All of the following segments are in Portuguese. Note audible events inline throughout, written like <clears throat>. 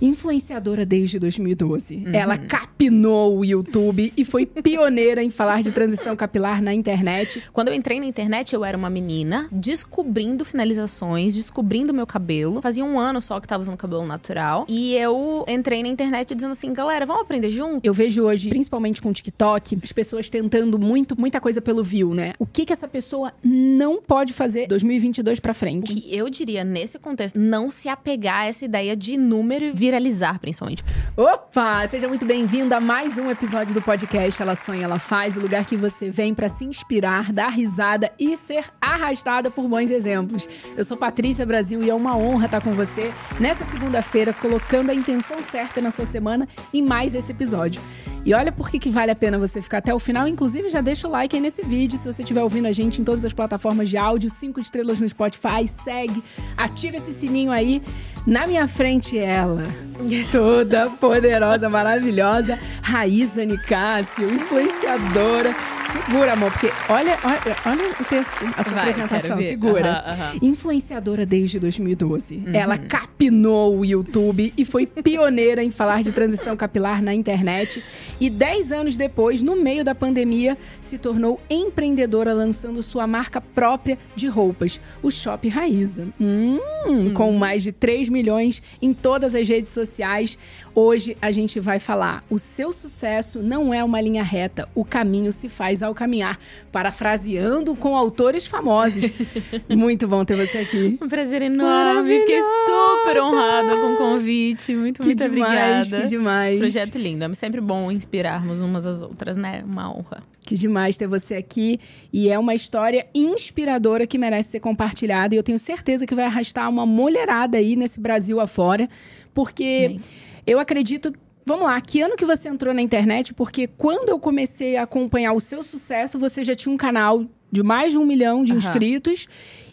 Influenciadora desde 2012. Uhum. Ela capinou o YouTube e foi pioneira em falar de transição capilar na internet. Quando eu entrei na internet, eu era uma menina descobrindo finalizações, descobrindo meu cabelo. Fazia um ano só que tava usando cabelo natural. E eu entrei na internet dizendo assim, galera, vamos aprender junto? Eu vejo hoje, principalmente com o TikTok, as pessoas tentando muito, muita coisa pelo view, né? O que que essa pessoa não pode fazer 2022 para frente? O que eu diria nesse contexto, não se apegar a essa ideia de número e viralizar, principalmente. Opa! Seja muito bem-vindo a mais um episódio do podcast Ela Sonha, Ela Faz, o lugar que você vem para se inspirar, dar risada e ser arrastada por bons exemplos. Eu sou Patrícia Brasil e é uma honra estar com você nessa segunda-feira, colocando a intenção certa na sua semana em mais esse episódio. E olha por que, que vale a pena você ficar até o final. Inclusive, já deixa o like aí nesse vídeo. Se você estiver ouvindo a gente em todas as plataformas de áudio, cinco estrelas no Spotify, segue, ativa esse sininho aí. Na minha frente, ela, <laughs> toda poderosa, maravilhosa, Raíza Nicásio, influenciadora. Segura, amor, porque olha, olha, olha o texto, a sua Vai, apresentação, segura. Influenciadora desde 2012. Uhum. Ela capinou o YouTube e foi pioneira em falar de transição capilar na internet. E dez anos depois, no meio da pandemia, se tornou empreendedora lançando sua marca própria de roupas, o Shop Raíza. Hum, hum. Com mais de 3 milhões em todas as redes sociais. Hoje a gente vai falar: o seu sucesso não é uma linha reta, o caminho se faz ao caminhar. Parafraseando com autores famosos. <laughs> muito bom ter você aqui. Um prazer enorme. Fiquei super honrada com o convite. Muito, que muito demais, obrigada. Que demais. Projeto lindo. É sempre bom inspirarmos umas às outras, né? Uma honra. Que demais ter você aqui. E é uma história inspiradora que merece ser compartilhada. E eu tenho certeza que vai arrastar uma mulherada aí nesse Brasil afora. Porque. Bem eu acredito Vamos lá, que ano que você entrou na internet? Porque quando eu comecei a acompanhar o seu sucesso, você já tinha um canal de mais de um milhão de uhum.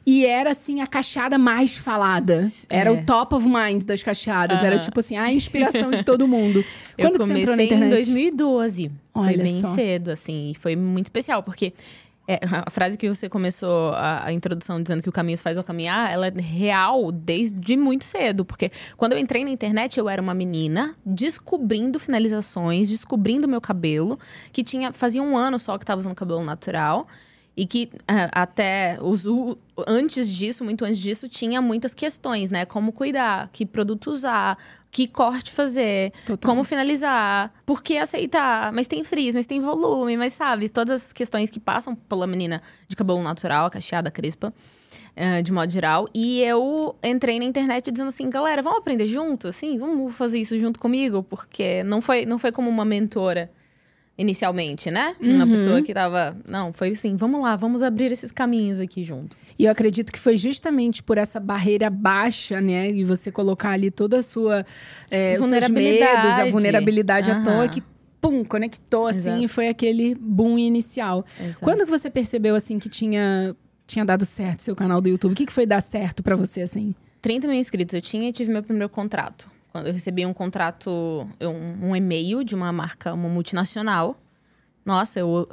E era, assim, a cachada mais falada. Era é. o top of mind das cachadas. Uhum. Era, tipo assim, a inspiração de todo mundo. <laughs> Quando eu você entrou na internet? em 2012. Olha foi bem só. cedo, assim. E foi muito especial, porque é, a frase que você começou a, a, introdução dizendo que o caminho se faz ao caminhar, ela é real desde muito cedo. Porque quando eu entrei na internet, eu era uma menina descobrindo finalizações, descobrindo meu cabelo, que tinha fazia um ano só que estava usando cabelo natural. E que uh, até os, antes disso, muito antes disso, tinha muitas questões, né? Como cuidar, que produto usar, que corte fazer, Total. como finalizar, por que aceitar, mas tem frizz, mas tem volume, mas sabe, todas as questões que passam pela menina de cabelo natural, cacheada, crespa. Uh, de modo geral. E eu entrei na internet dizendo assim, galera, vamos aprender junto, assim, vamos fazer isso junto comigo, porque não foi, não foi como uma mentora inicialmente, né? Uhum. Uma pessoa que tava. Não, foi assim, vamos lá, vamos abrir esses caminhos aqui junto. E eu acredito que foi justamente por essa barreira baixa, né? E você colocar ali toda a sua. É, vulnerabilidade. Os medos, a vulnerabilidade uhum. à toa que. Pum, conectou assim Exato. e foi aquele boom inicial. Exato. Quando que você percebeu assim que tinha, tinha dado certo o seu canal do YouTube? O que, que foi dar certo para você assim? 30 mil inscritos eu tinha e tive meu primeiro contrato. Quando eu recebi um contrato, um, um e-mail de uma marca, uma multinacional. Nossa, eu,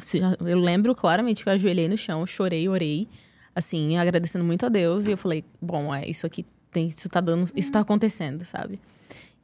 eu lembro claramente que eu ajoelhei no chão, chorei, orei, assim, agradecendo muito a Deus. E eu falei, bom, é isso aqui, tem, isso tá dando, isso tá acontecendo, sabe?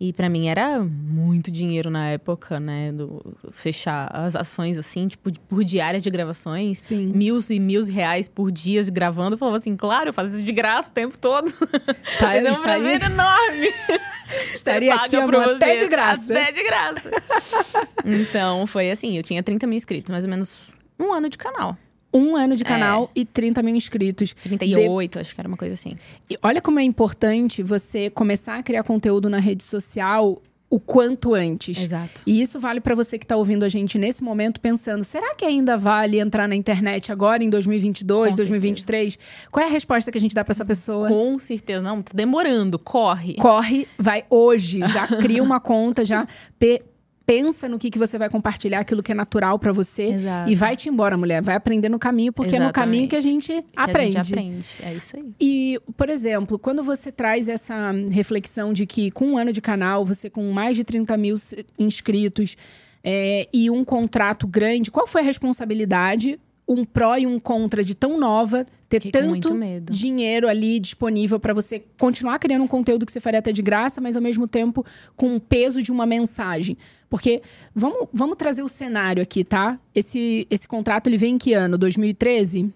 E para mim era muito dinheiro na época, né? Do, fechar as ações assim, tipo, por diárias de gravações. Sim. Mil e mil reais por dia gravando. Eu falava assim, claro, eu faço isso de graça o tempo todo. Tá, <laughs> Mas é um prazer enorme. <laughs> Estaria aqui, amor, você, até de graça. Até de graça. <laughs> então, foi assim, eu tinha 30 mil inscritos, mais ou menos um ano de canal um ano de canal é. e 30 mil inscritos. 38, de... acho que era uma coisa assim. E olha como é importante você começar a criar conteúdo na rede social o quanto antes. Exato. E isso vale para você que está ouvindo a gente nesse momento pensando, será que ainda vale entrar na internet agora em 2022, Com 2023? Certeza. Qual é a resposta que a gente dá para essa pessoa? Com certeza, não, tá demorando, corre. Corre, vai hoje, já cria uma conta, já <laughs> pensa no que, que você vai compartilhar, aquilo que é natural para você. Exato. E vai-te embora, mulher. Vai aprender no caminho, porque Exatamente. é no caminho que a gente que aprende. A gente aprende. É isso aí. E, por exemplo, quando você traz essa reflexão de que com um ano de canal, você com mais de 30 mil inscritos é, e um contrato grande, qual foi a responsabilidade um pró e um contra de tão nova, ter Fiquei tanto dinheiro ali disponível para você continuar criando um conteúdo que você faria até de graça, mas ao mesmo tempo com o peso de uma mensagem. Porque vamos, vamos trazer o cenário aqui, tá? Esse, esse contrato ele vem em que ano? 2013?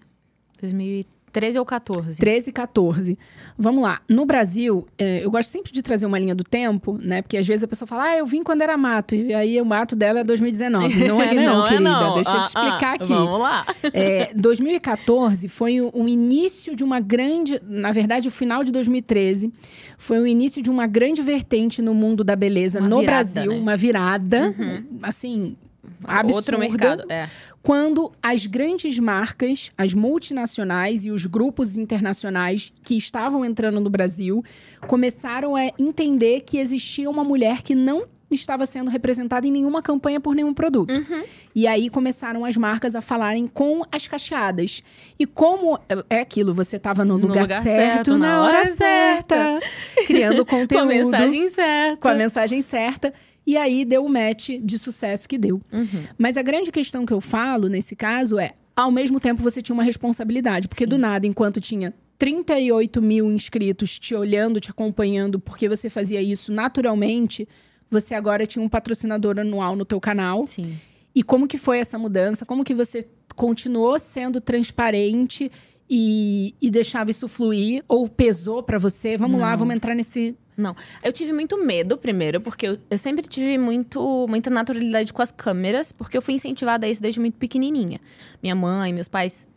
2013. 13 ou 14? 13 e 14. Vamos lá. No Brasil, é, eu gosto sempre de trazer uma linha do tempo, né? Porque às vezes a pessoa fala, ah, eu vim quando era mato. E aí o mato dela é 2019. Não <laughs> é, não, não é querida. Não. Deixa eu te ah, explicar ah, aqui. Vamos lá. <laughs> É, 2014 foi o, o início de uma grande. Na verdade, o final de 2013 foi o início de uma grande vertente no mundo da beleza uma no virada, Brasil. Né? Uma virada, uhum. assim, absurda. Outro mercado, é quando as grandes marcas, as multinacionais e os grupos internacionais que estavam entrando no Brasil começaram a entender que existia uma mulher que não estava sendo representada em nenhuma campanha por nenhum produto. Uhum. E aí começaram as marcas a falarem com as cacheadas. E como é aquilo, você estava no, no lugar, lugar, certo, certo na hora certa, certa. criando conteúdo. <laughs> com a mensagem certa. Com a mensagem certa. E aí deu o match de sucesso que deu. Uhum. Mas a grande questão que eu falo nesse caso é: ao mesmo tempo você tinha uma responsabilidade. Porque Sim. do nada, enquanto tinha 38 mil inscritos te olhando, te acompanhando, porque você fazia isso naturalmente, você agora tinha um patrocinador anual no teu canal. Sim. E como que foi essa mudança? Como que você continuou sendo transparente e, e deixava isso fluir? Ou pesou para você? Vamos Não. lá, vamos entrar nesse, não. Eu tive muito medo, primeiro, porque eu, eu, sempre tive muito, muita naturalidade com as câmeras, porque eu fui incentivada a isso desde muito pequenininha. Minha mãe, meus pais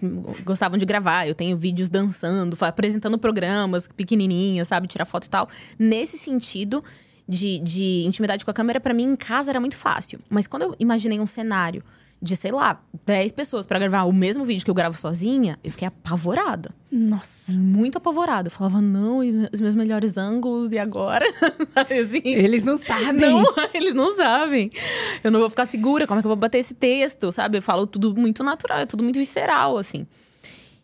gostavam de gravar. Eu tenho vídeos dançando, apresentando programas pequenininha, sabe? Tirar foto e tal. Nesse sentido de, de intimidade com a câmera, para mim, em casa era muito fácil. Mas quando eu imaginei um cenário de, sei lá, 10 pessoas para gravar o mesmo vídeo que eu gravo sozinha, eu fiquei apavorada. Nossa. Muito apavorada. Eu falava, não, os meus melhores ângulos, e agora? <laughs> assim, eles não sabem. Não, <laughs> eles não sabem. Eu não vou ficar segura, como é que eu vou bater esse texto, sabe? Eu falo tudo muito natural, é tudo muito visceral, assim.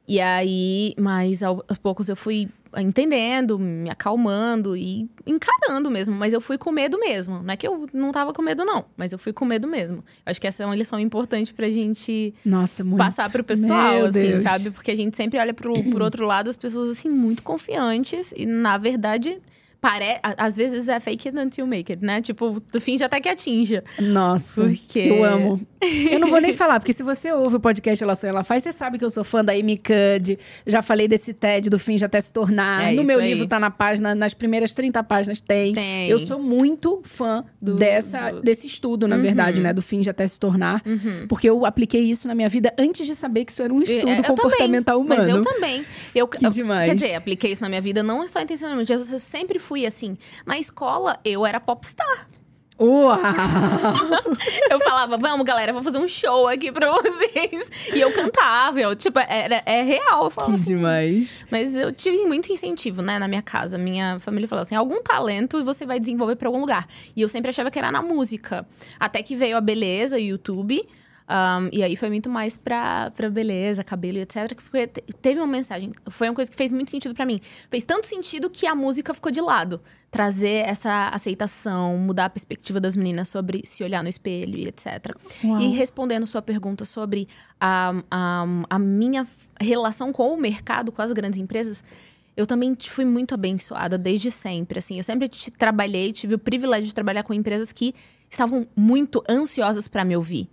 E aí, mas aos poucos eu fui entendendo, me acalmando e encarando mesmo. Mas eu fui com medo mesmo. Não é que eu não tava com medo, não. Mas eu fui com medo mesmo. Acho que essa é uma lição importante pra gente Nossa, muito. passar pro pessoal, Meu assim, Deus. sabe? Porque a gente sempre olha pro, pro <clears throat> outro lado as pessoas, assim, muito confiantes. E, na verdade, Pare... Às vezes é fake it until make it, né? Tipo, do fim já até que atinja. Nossa, porque... eu amo. Eu não vou nem falar, porque se você ouve o podcast Ela Sonha, Ela Faz, você sabe que eu sou fã da Amy Cud. Já falei desse TED, do fim já até se tornar. É no meu aí. livro tá na página, nas primeiras 30 páginas tem. tem. Eu sou muito fã do, dessa, do... desse estudo, na uhum. verdade, né? Do fim já até se tornar. Uhum. Porque eu apliquei isso na minha vida antes de saber que isso era um estudo eu, eu comportamental também, humano. Mas eu também. Eu, que demais. Quer dizer, apliquei isso na minha vida não só intencionalmente. Eu sempre fui assim. Na escola, eu era popstar. Uau! eu falava, vamos, galera, vou fazer um show aqui pra vocês. E eu cantava, eu, tipo, era, é real. que assim. demais. Mas eu tive muito incentivo, né, na minha casa. Minha família falou assim: algum talento você vai desenvolver pra algum lugar. E eu sempre achava que era na música. Até que veio a beleza, o YouTube. Um, e aí foi muito mais pra, pra beleza, cabelo e etc. Porque teve uma mensagem. Foi uma coisa que fez muito sentido para mim. Fez tanto sentido que a música ficou de lado. Trazer essa aceitação, mudar a perspectiva das meninas sobre se olhar no espelho e etc. Uau. E respondendo sua pergunta sobre a, a, a minha relação com o mercado, com as grandes empresas eu também fui muito abençoada desde sempre. Assim, eu sempre trabalhei, tive o privilégio de trabalhar com empresas que estavam muito ansiosas para me ouvir.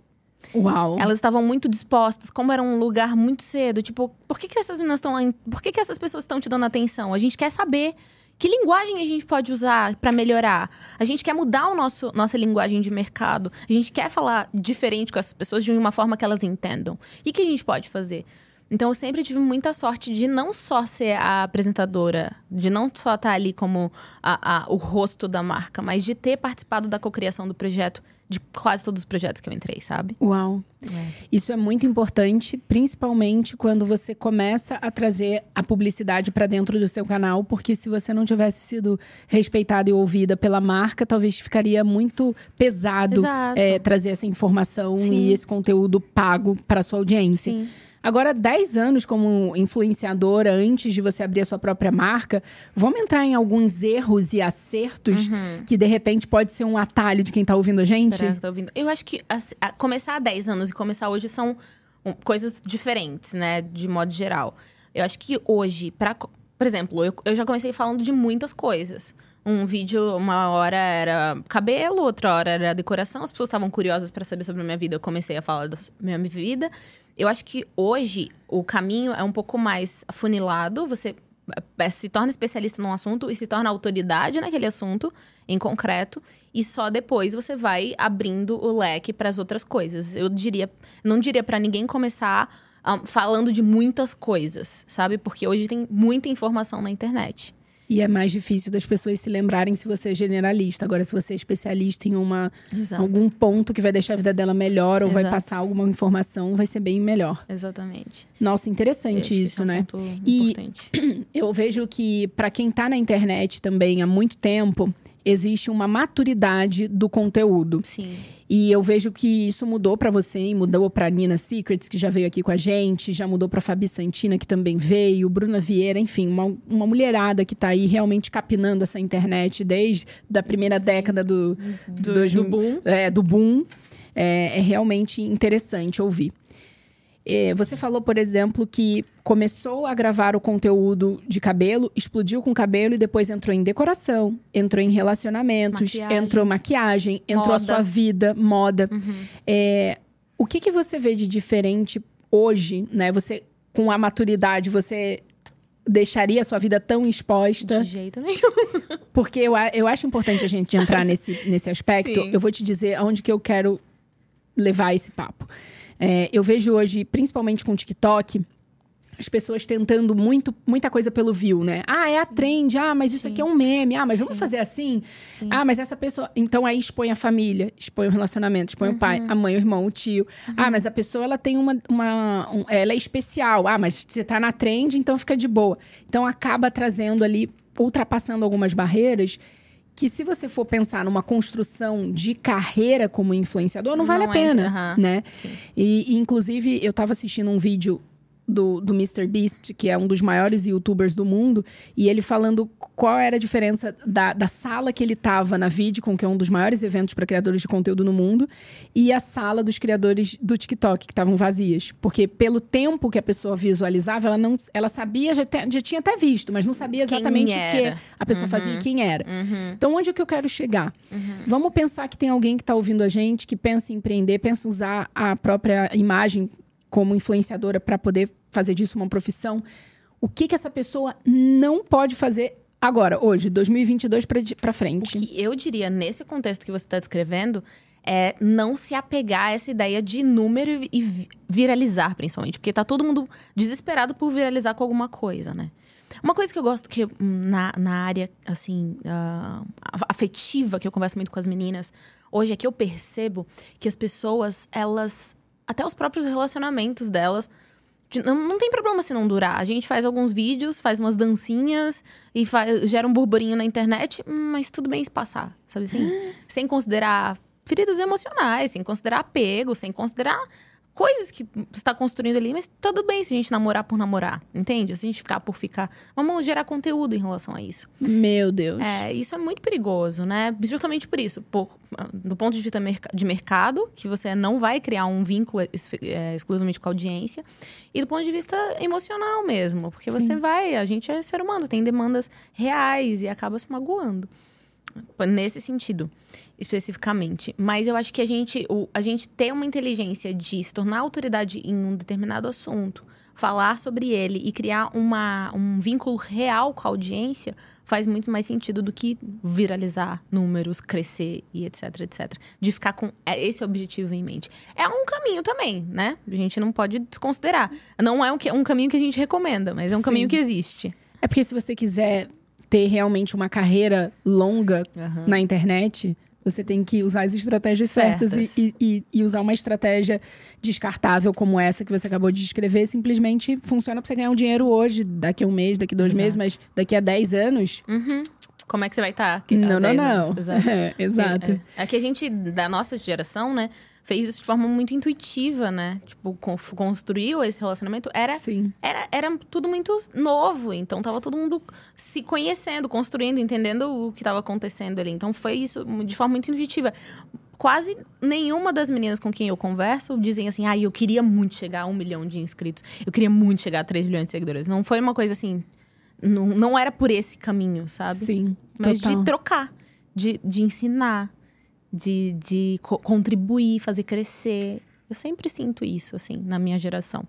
Uau. Elas estavam muito dispostas, como era um lugar muito cedo. Tipo, por que, que essas meninas estão. Por que, que essas pessoas estão te dando atenção? A gente quer saber que linguagem a gente pode usar para melhorar? A gente quer mudar o nosso nossa linguagem de mercado. A gente quer falar diferente com essas pessoas de uma forma que elas entendam. E o que a gente pode fazer? Então eu sempre tive muita sorte de não só ser a apresentadora, de não só estar ali como a, a, o rosto da marca, mas de ter participado da cocriação do projeto de quase todos os projetos que eu entrei, sabe? Uau. É. Isso é muito importante, principalmente quando você começa a trazer a publicidade para dentro do seu canal, porque se você não tivesse sido respeitada e ouvida pela marca, talvez ficaria muito pesado é, trazer essa informação Sim. e esse conteúdo pago para sua audiência. Sim. Agora, 10 anos como influenciadora, antes de você abrir a sua própria marca, vamos entrar em alguns erros e acertos uhum. que, de repente, pode ser um atalho de quem está ouvindo a gente? Pera, tô ouvindo. Eu acho que a, a, começar há 10 anos e começar hoje são um, coisas diferentes, né? De modo geral. Eu acho que hoje, pra, por exemplo, eu, eu já comecei falando de muitas coisas. Um vídeo, uma hora era cabelo, outra hora era decoração. As pessoas estavam curiosas para saber sobre a minha vida. Eu comecei a falar da minha vida. Eu acho que hoje o caminho é um pouco mais afunilado. Você é, se torna especialista num assunto e se torna autoridade naquele assunto em concreto e só depois você vai abrindo o leque para as outras coisas. Eu diria, não diria para ninguém começar um, falando de muitas coisas, sabe? Porque hoje tem muita informação na internet. E é mais difícil das pessoas se lembrarem se você é generalista. Agora, se você é especialista em uma, algum ponto que vai deixar a vida dela melhor ou Exato. vai passar alguma informação, vai ser bem melhor. Exatamente. Nossa, interessante isso, é um né? e <clears throat> eu vejo que para quem está na internet também há muito tempo, existe uma maturidade do conteúdo. Sim. E eu vejo que isso mudou para você, e mudou para Nina Secrets, que já veio aqui com a gente, já mudou para Fabi Santina, que também veio, Bruna Vieira, enfim, uma, uma mulherada que está aí realmente capinando essa internet desde a primeira Sim. década do, do, do, do boom. É, do boom. É, é realmente interessante ouvir. É, você falou, por exemplo, que começou a gravar o conteúdo de cabelo, explodiu com cabelo e depois entrou em decoração, entrou em relacionamentos, maquiagem. entrou maquiagem, entrou moda. a sua vida, moda. Uhum. É, o que, que você vê de diferente hoje, né? Você, com a maturidade, você deixaria a sua vida tão exposta? De jeito nenhum. <laughs> Porque eu, eu acho importante a gente entrar nesse, nesse aspecto. Sim. Eu vou te dizer aonde que eu quero levar esse papo. É, eu vejo hoje, principalmente com o TikTok, as pessoas tentando muito, muita coisa pelo view, né? Ah, é a trend. Ah, mas isso Sim. aqui é um meme. Ah, mas vamos Sim. fazer assim? Sim. Ah, mas essa pessoa. Então aí expõe a família, expõe o relacionamento, expõe uhum. o pai, uhum. a mãe, o irmão, o tio. Uhum. Ah, mas a pessoa ela tem uma. uma um, ela é especial. Ah, mas você tá na trend, então fica de boa. Então acaba trazendo ali, ultrapassando algumas barreiras que se você for pensar numa construção de carreira como influenciador, não, não vale a pena, entra, né? E, e, inclusive, eu estava assistindo um vídeo do, do Mr. Beast, que é um dos maiores youtubers do mundo, e ele falando qual era a diferença da, da sala que ele estava na VidCon, que é um dos maiores eventos para criadores de conteúdo no mundo, e a sala dos criadores do TikTok, que estavam vazias. Porque pelo tempo que a pessoa visualizava, ela não ela sabia, já, te, já tinha até visto, mas não sabia exatamente o que a pessoa uhum. fazia e quem era. Uhum. Então, onde é que eu quero chegar? Uhum. Vamos pensar que tem alguém que está ouvindo a gente, que pensa em empreender, pensa em usar a própria imagem como influenciadora para poder fazer disso uma profissão. O que, que essa pessoa não pode fazer agora, hoje, 2022 para frente? O que eu diria nesse contexto que você está descrevendo é não se apegar a essa ideia de número e viralizar, principalmente. Porque tá todo mundo desesperado por viralizar com alguma coisa, né? Uma coisa que eu gosto que na, na área, assim, uh, afetiva, que eu converso muito com as meninas, hoje é que eu percebo que as pessoas, elas até os próprios relacionamentos delas. Não, não tem problema se não durar. A gente faz alguns vídeos, faz umas dancinhas e faz, gera um burburinho na internet, mas tudo bem se passar, sabe assim? <gasps> sem considerar feridas emocionais, sem considerar apego, sem considerar coisas que você está construindo ali, mas tudo bem se a gente namorar por namorar, entende? Se a gente ficar por ficar. Vamos gerar conteúdo em relação a isso. Meu Deus. É, isso é muito perigoso, né? Justamente por isso. Por, do ponto de vista de mercado, que você não vai criar um vínculo é, exclusivamente com a audiência. E do ponto de vista emocional mesmo. Porque Sim. você vai, a gente é ser humano, tem demandas reais e acaba se magoando. Nesse sentido especificamente. Mas eu acho que a gente, o, a gente ter uma inteligência de se tornar autoridade em um determinado assunto, falar sobre ele e criar uma, um vínculo real com a audiência faz muito mais sentido do que viralizar números, crescer e etc, etc. De ficar com é, esse objetivo em mente. É um caminho também, né? A gente não pode desconsiderar. Não é um, um caminho que a gente recomenda, mas é um Sim. caminho que existe. É porque se você quiser ter realmente uma carreira longa uhum. na internet, você tem que usar as estratégias certas, certas e, e, e, usar uma estratégia descartável como essa que você acabou de descrever. Simplesmente funciona para você ganhar um dinheiro hoje, daqui a um mês, daqui a dois Exato. meses, mas daqui a dez anos. Uhum. Como é que você vai estar? Tá? Não, não, não. Exato. <laughs> É, exato. É, é. é que a gente, da nossa geração, né? Fez isso de forma muito intuitiva, né? Tipo, construiu esse relacionamento. Era, Sim. era, era tudo muito novo. Então, tava todo mundo se conhecendo, construindo, entendendo o que estava acontecendo ali. Então, foi isso de forma muito intuitiva. quase nenhuma das meninas com quem eu converso dizem assim, ah, eu queria muito chegar a um milhão de inscritos, eu queria muito chegar a 3 milhões de seguidores. Não foi uma coisa assim, não, não era por esse caminho, sabe? Sim. Mas total. de trocar, de, de ensinar, de, de co contribuir, fazer crescer. Eu sempre sinto isso, assim, na minha geração.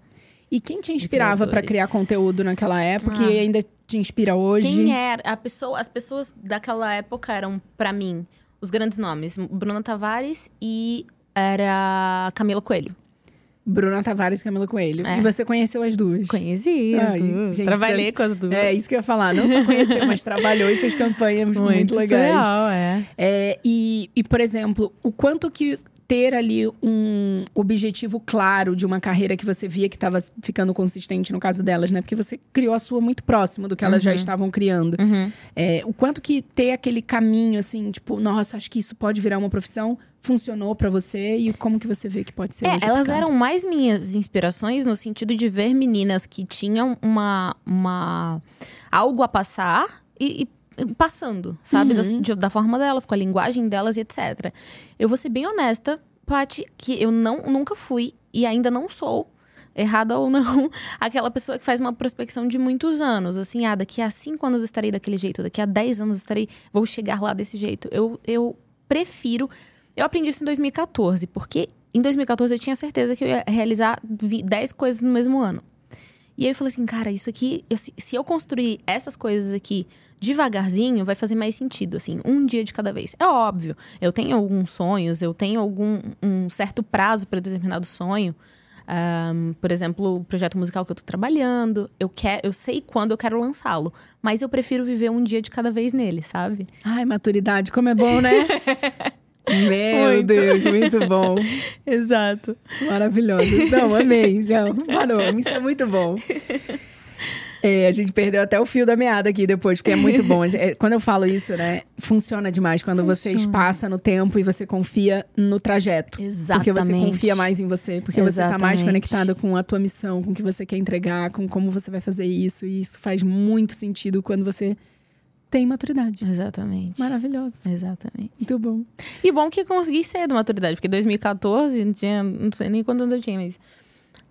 E quem te inspirava para criar conteúdo naquela época ah. e ainda te inspira hoje? Quem era? A pessoa, as pessoas daquela época eram, para mim, os grandes nomes. Bruna Tavares e era Camila Coelho. Bruna Tavares e Camila Coelho. É. E você conheceu as duas? Conheci as Ai, duas. Gente, Trabalhei você... com as duas. É, isso que eu ia falar. Não só conheceu, mas trabalhou e fez campanhas muito, muito legais. Legal, é. é e, e, por exemplo, o quanto que ter ali um objetivo claro de uma carreira que você via que estava ficando consistente no caso delas, né? Porque você criou a sua muito próximo do que elas uhum. já estavam criando. Uhum. É, o quanto que ter aquele caminho, assim, tipo, nossa, acho que isso pode virar uma profissão, funcionou para você e como que você vê que pode ser? É, elas eram mais minhas inspirações no sentido de ver meninas que tinham uma, uma algo a passar e, e passando, sabe? Uhum. Da, da, forma delas, com a linguagem delas e etc. Eu vou ser bem honesta, Paty, que eu não, nunca fui e ainda não sou, errada ou não, <laughs> aquela pessoa que faz uma prospecção de muitos anos. Assim, ah, daqui a cinco anos estarei daquele jeito, daqui a dez anos estarei, vou chegar lá desse jeito. Eu, eu prefiro. Eu aprendi isso em 2014, porque em 2014 eu tinha certeza que eu ia realizar 10 coisas no mesmo ano. E aí eu falei assim, cara, isso aqui, eu, se eu construir essas coisas aqui devagarzinho, vai fazer mais sentido, assim, um dia de cada vez. É óbvio, eu tenho alguns sonhos, eu tenho algum um certo prazo para determinado sonho. Um, por exemplo, o projeto musical que eu tô trabalhando, eu, quer, eu sei quando eu quero lançá-lo, mas eu prefiro viver um dia de cada vez nele, sabe? Ai, maturidade, como é bom, né? <laughs> Meu muito. Deus, muito bom. <laughs> Exato. Maravilhoso. Não, amei. Não, parou. Isso é muito bom. <laughs> É, a gente perdeu até o fio da meada aqui depois, porque é muito bom. <laughs> É, quando eu falo isso, né? Funciona demais quando funciona. você espaça no tempo e você confia no trajeto. Exatamente. Porque você confia mais em você, porque Exatamente. você tá mais conectado com a tua missão, com o que você quer entregar, com como você vai fazer isso. E isso faz muito sentido quando você tem maturidade. Exatamente. Maravilhoso. Exatamente. Muito bom. E bom que consegui cedo maturidade, porque 2014, tinha, não sei nem quantos anos eu tinha, mas.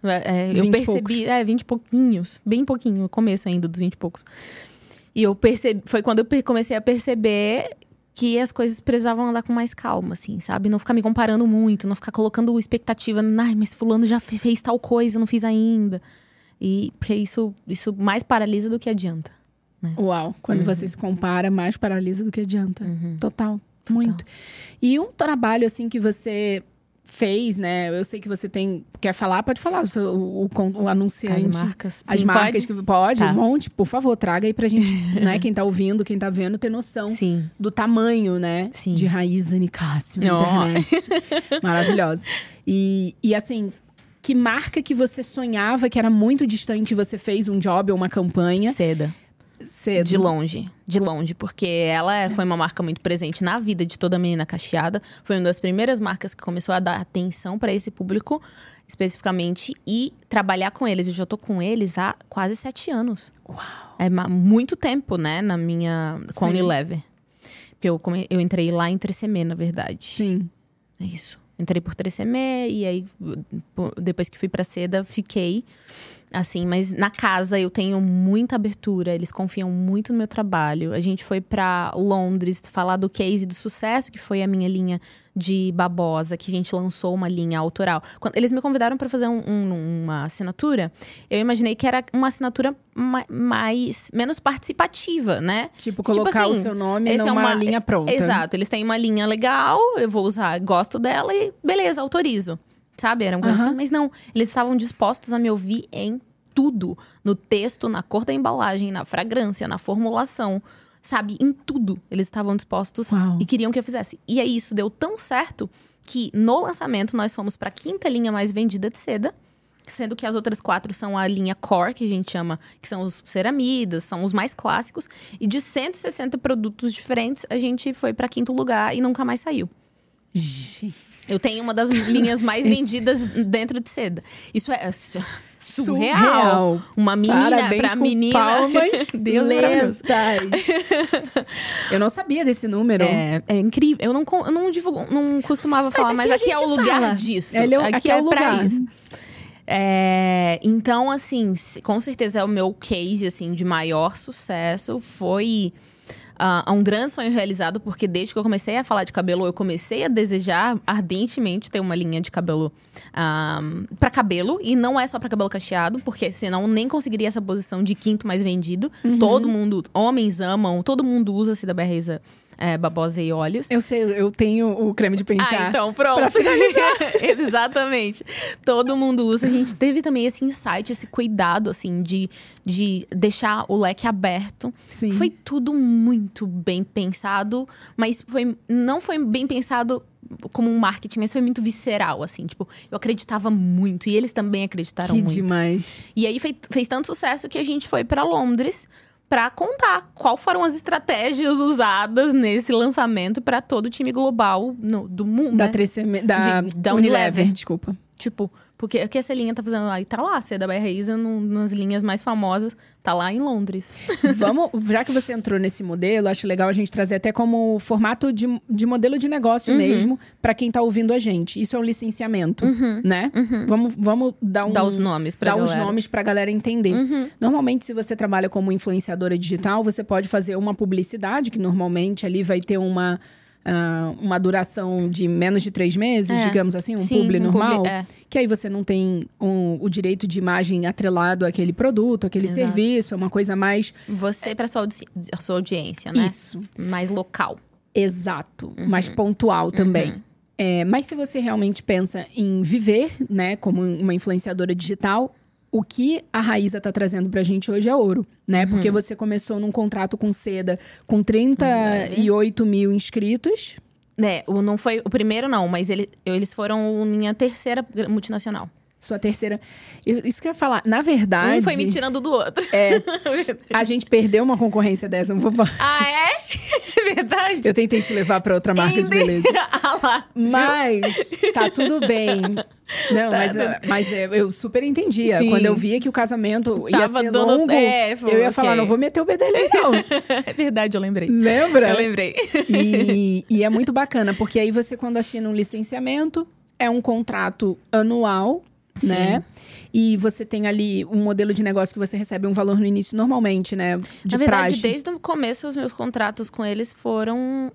É, eu percebi, é, 20 e pouquinhos, bem pouquinho, começo ainda dos 20 e poucos. E eu percebi, foi quando eu comecei a perceber que as coisas precisavam andar com mais calma, assim, sabe? Não ficar me comparando muito, não ficar colocando expectativa, ai, mas fulano já fez tal coisa, não fiz ainda. E porque isso, isso mais paralisa do que adianta. Né? Uau, quando uhum. você se compara, mais paralisa do que adianta. Uhum. Total, Total, muito. E um trabalho, assim, que você fez, né? Eu sei que você tem. Quer falar? Pode falar. O, o, o, o anunciante. As marcas. As Sim, marcas pode? que pode, tá. um monte, por favor, traga aí pra gente, <laughs> né? Quem tá ouvindo, quem tá vendo, ter noção Sim. do tamanho, né? Sim. De raiz Anicácio na internet. <laughs> Maravilhosa. E, e assim, que marca que você sonhava que era muito distante você fez um job ou uma campanha? Seda. Cedo. De longe, de longe, porque ela é, foi uma marca muito presente na vida de toda menina cacheada. Foi uma das primeiras marcas que começou a dar atenção para esse público especificamente e trabalhar com eles. Eu já tô com eles há quase sete anos. Uau! É muito tempo, né, na minha. com a Unilever. Porque eu, eu entrei lá em 3CM, na verdade. Sim. É isso. Entrei por 3CM e aí, depois que fui pra Seda, fiquei assim, mas na casa eu tenho muita abertura, eles confiam muito no meu trabalho. A gente foi para Londres falar do case do sucesso, que foi a minha linha de babosa, que a gente lançou uma linha autoral. Quando eles me convidaram para fazer um, um, uma assinatura, eu imaginei que era uma assinatura mais menos participativa, né? Tipo, tipo colocar tipo assim, o seu nome numa é uma linha pronta. Exato, eles têm uma linha legal, eu vou usar, gosto dela e beleza, autorizo sabe? Era um uhum. assim, mas não. Eles estavam dispostos a me ouvir em tudo. No texto, na cor da embalagem, na fragrância, na formulação. Sabe? Em tudo. Eles estavam dispostos Uau. e queriam que eu fizesse. E aí isso deu tão certo que no lançamento nós fomos para a quinta linha mais vendida de seda sendo que as outras quatro são a linha core, que a gente chama, que são os ceramidas, são os mais clássicos, e de 160 produtos diferentes, a gente foi para quinto lugar e nunca mais saiu. Gente. Eu tenho uma das linhas mais <laughs> vendidas dentro de seda. Isso é surreal. surreal. Uma menina Parabéns pra com menina. Palmas <laughs> Deus lentas. <laughs> eu não sabia desse número. É, é incrível. Eu não, eu não divulgo, não costumava falar, mas aqui, mas aqui é o lugar fala. disso. Ele, aqui, aqui é, é o lugar. isso. É, então, assim, com certeza é o meu case assim de maior sucesso foi uh, um grande sonho realizado, porque desde que eu comecei a falar de cabelo, eu comecei a desejar ardentemente ter uma linha de cabelo um, ah, para cabelo. E não é só para cabelo cacheado, porque senão nem conseguiria essa posição de quinto mais vendido. Uhum. Todo mundo, homens amam, todo mundo usa Cida Berreza é, babosa e óleos. Eu sei, eu tenho o creme de pentear. Ah, então pronto. Pra finalizar. <laughs> Exatamente. Todo mundo usa. A gente teve também esse insight, esse cuidado, assim, de, de deixar o leque aberto. Sim. Foi tudo muito bem pensado, mas foi, não foi bem pensado como um marketing, mas foi muito visceral, assim. Tipo, eu acreditava muito. E eles também acreditaram que muito. demais. E aí fez, fez tanto sucesso que a gente foi para Londres para contar qual foram as estratégias usadas nesse lançamento para todo o time global no, do mundo. Da, né? 3 da, De, da Unilever, Unilever, desculpa. Tipo, porque o que essa linha tá fazendo aí? Tá lá, Seda by Raíza, nas linhas mais famosas, tá lá em Londres. <laughs> Vamos, já que você entrou nesse modelo, acho legal a gente trazer até como formato de, de modelo de negócio uhum. mesmo, para quem tá ouvindo a gente. Isso é um licenciamento, uhum. né? Uhum. Vamos, vamos dar, um, dar os nomes pra dar galera. os nomes pra galera entender. Uhum. Normalmente, se você trabalha como influenciadora digital, você pode fazer uma publicidade, que normalmente ali vai ter uma Uh, uma duração de menos de três meses, é. digamos assim, um Sim, publi um normal, publi, é. que aí você não tem um, o direito de imagem atrelado àquele produto, àquele Exato. serviço, é uma coisa mais. Você para sua, audi sua audiência, né? Isso. Mais local. Exato. Uhum. Mais pontual também. Uhum. É, mas se você realmente pensa em viver, né, como uma influenciadora digital, o que a Raíza está trazendo para a gente hoje é ouro, né? Uhum. Porque você começou num contrato com Seda com 38 uhum. mil inscritos. É, não foi o primeiro não, mas ele, eles foram minha terceira multinacional. Sua terceira. Isso que eu ia falar. Na verdade. Um foi me tirando do outro. É. <laughs> a gente perdeu uma concorrência dessa, não vou falar. Ah, é? <laughs> Verdade. Eu tentei te levar para outra marca de beleza. <laughs> ah lá. Mas tá tudo bem. Não, tá, mas, tá. mas é, eu super entendia. Sim. Quando eu via que o casamento ia Tava ser dando... longo, é, foi, eu ia okay. falar, não vou meter o bedelho não. é verdade, eu lembrei. Lembra? Eu lembrei. E, e é muito bacana, porque aí você, quando assina um licenciamento, é um contrato anual né? E você tem ali um modelo de negócio que você recebe um valor no início normalmente, né? De Na verdade, desde o começo, os meus contratos com eles foram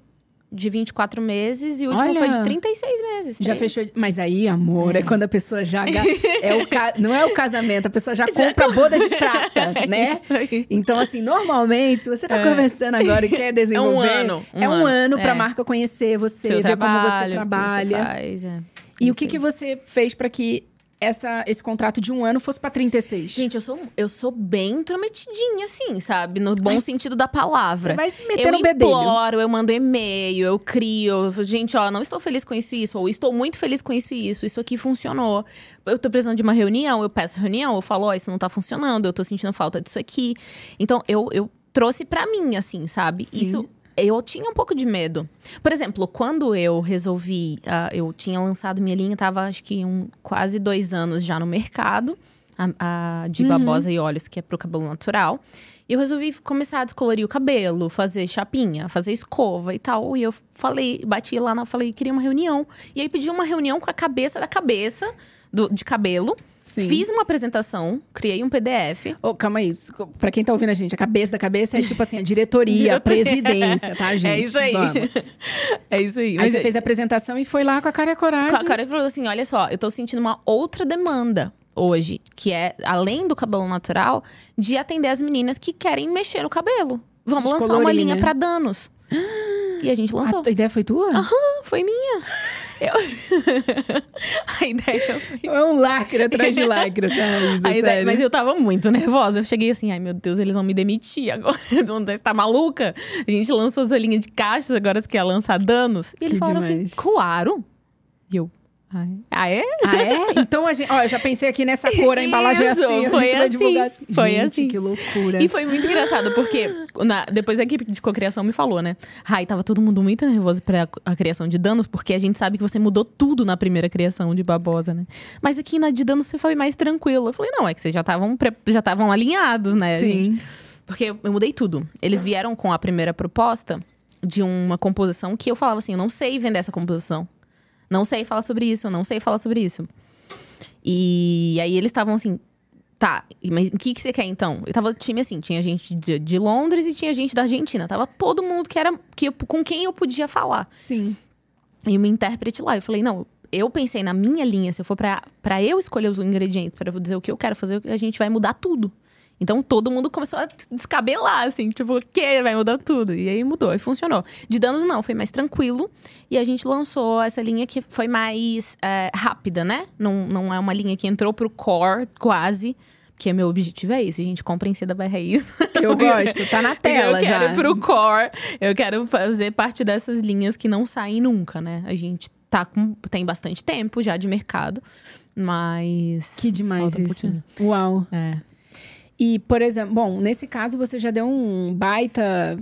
de 24 meses e o último Olha, foi de 36 meses. Já fechou. Mas aí, amor, é, é quando a pessoa já. <laughs> é o ca... Não é o casamento, a pessoa já <laughs> compra a boda de prata, <laughs> é né? Então, assim, normalmente, se você tá é. conversando agora e quer desenvolver. É um ano. Um é um ano, ano pra é. marca conhecer você, Seu ver trabalho, como você trabalha. Você faz, é. E o que, que você fez para que essa, esse contrato de um ano fosse para 36. Gente, eu sou, eu sou bem intrometidinha, assim, sabe? No bom sentido da palavra. Vai meter eu no imploro, eu mando e-mail, eu crio. Gente, ó, não estou feliz com isso e isso. Ou estou muito feliz com isso e isso. Isso aqui funcionou. Eu tô precisando de uma reunião, eu peço reunião, eu falo, ó, oh, isso não tá funcionando, eu tô sentindo falta disso aqui. Então, eu, eu trouxe para mim, assim, sabe? Sim. Isso eu tinha um pouco de medo. Por exemplo, quando eu resolvi, uh, eu tinha lançado minha linha, tava acho que um, quase dois anos já no mercado, a, a de uhum. babosa e óleos, que é pro cabelo natural. E eu resolvi começar a descolorir o cabelo, fazer chapinha, fazer escova e tal. E eu falei, bati lá, na, falei, queria uma reunião. E aí pedi uma reunião com a cabeça da cabeça do, de cabelo Sim. Fiz uma apresentação, criei um PDF. Oh, calma aí, pra quem tá ouvindo a gente, a cabeça da cabeça é tipo assim, a <laughs> diretoria, a presidência, tá, <laughs> é gente? É isso aí. Vamos. <laughs> é isso aí. Aí Mas você é... fez a apresentação e foi lá com a cara e a coragem. Com a cara e falou assim: olha só, eu tô sentindo uma outra demanda hoje, que é, além do cabelo natural, de atender as meninas que querem mexer no cabelo. Vamos lançar uma linha né? para danos. <gasps> E a gente lançou. A ideia foi tua? Aham, foi minha. <gasps> Eu... <laughs> a ideia foi... É um lacre atrás de lacre, <laughs> sabe? Ideia... Mas eu tava muito nervosa. Eu cheguei assim, ai meu Deus, eles vão me demitir agora. <laughs> Você tá maluca? A gente lançou sua linha de caixas, agora você quer lançar danos? E eles que falaram assim, demais. assim, claro. E eu, Ah, é? Ah, é? Então a gente. Ó, eu já pensei aqui nessa cor, a embalagem Isso, assim. Foi a gente assim, assim. Foi gente, assim. que loucura. E foi muito engraçado, porque na, depois a equipe de cocriação me falou, né? Rai, tava todo mundo muito nervoso pra a criação de danos, porque a gente sabe que você mudou tudo na primeira criação de Babosa, né? Mas aqui na de danos você foi mais tranquilo. Eu falei, não, é que vocês já estavam já estavam alinhados, né, Sim. gente? Porque eu mudei tudo. Eles vieram com a primeira proposta de uma composição que eu falava assim, eu não sei vender essa composição. Não sei falar sobre isso, não sei falar sobre isso. E aí eles estavam assim, tá, mas o que, que você quer então? Eu tava time assim, tinha gente de, de, Londres e tinha gente da Argentina. Tava todo mundo que era que eu, com quem eu podia falar. Sim. E uma intérprete lá. Eu falei, não, eu pensei na minha linha, se eu for para eu escolher os ingredientes, para dizer o que eu quero fazer, a gente vai mudar tudo. Então todo mundo começou a descabelar, assim, tipo, o que? Vai mudar tudo. E aí mudou, e funcionou. De danos, não, foi mais tranquilo. E a gente lançou essa linha que foi mais é, rápida, né? Não, não é uma linha que entrou pro core quase. Porque meu objetivo é esse, a gente compra em seda by raiz. Eu <laughs> gosto, tá na tela já. Eu quero ir pro core, eu quero fazer parte dessas linhas que não saem nunca, né? A gente tá com, tem bastante tempo já de mercado, mas... Que demais isso. Um Uau. É. E, por exemplo, bom, nesse caso você já deu um baita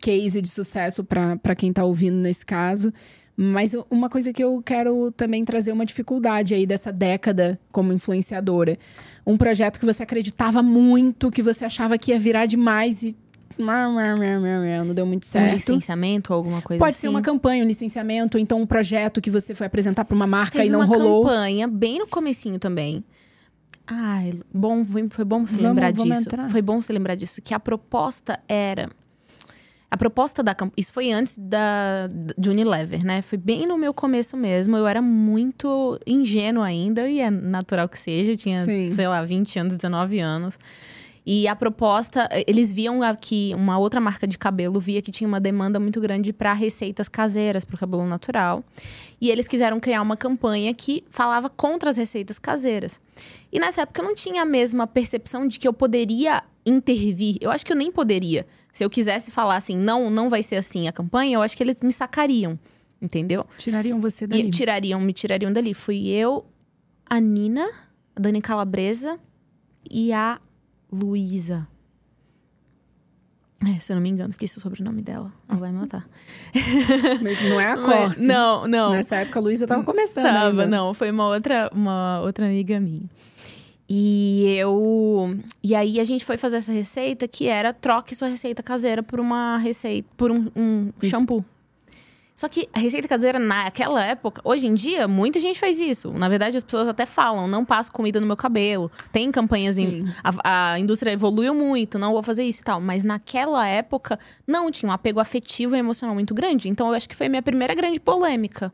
case de sucesso para quem está ouvindo nesse caso. Mas uma coisa que eu quero também trazer uma dificuldade aí dessa década como influenciadora. Um projeto que você acreditava muito, que você achava que ia virar demais e não deu muito certo. Um licenciamento ou alguma coisa Pode assim? ser uma campanha, um licenciamento, então um projeto que você foi apresentar para uma marca Teve e não rolou. uma campanha bem no comecinho também Ai, bom, foi, bom você vamos, lembrar vamos disso. Entrar. Foi bom você lembrar disso. Que a proposta era. A proposta da Isso foi antes da, de Unilever, né? Foi bem no meu começo mesmo. Eu era muito ingênua ainda, e é natural que seja. Eu tinha, Sim. sei lá, 20 anos, 19 anos. E a proposta, eles viam que uma outra marca de cabelo via que tinha uma demanda muito grande para receitas caseiras para o cabelo natural. E eles quiseram criar uma campanha que falava contra as receitas caseiras. E nessa época eu não tinha a mesma percepção de que eu poderia intervir. Eu acho que eu nem poderia. Se eu quisesse falar assim, não, não vai ser assim a campanha, eu acho que eles me sacariam. Entendeu? Tirariam você dali. E tirariam, me tirariam dali. Fui eu, a Nina, a Dani Calabresa e a Luísa. É, se eu não me engano, esqueci o sobrenome dela. Ela vai me matar. Não é a <laughs> Corse. Não, não. Nessa época a Luísa tava começando. Tava, ainda. não. Foi uma outra, uma outra amiga minha. E eu. E aí a gente foi fazer essa receita que era troque sua receita caseira por uma receita. por um, um shampoo. Só que a receita caseira naquela época, hoje em dia, muita gente faz isso. Na verdade, as pessoas até falam: não passo comida no meu cabelo. Tem campanhas em. A, a, indústria evoluiu muito, não vou fazer isso e tal. Mas naquela época, não, tinha um apego afetivo e emocional muito grande. Então eu acho que foi a minha primeira grande polêmica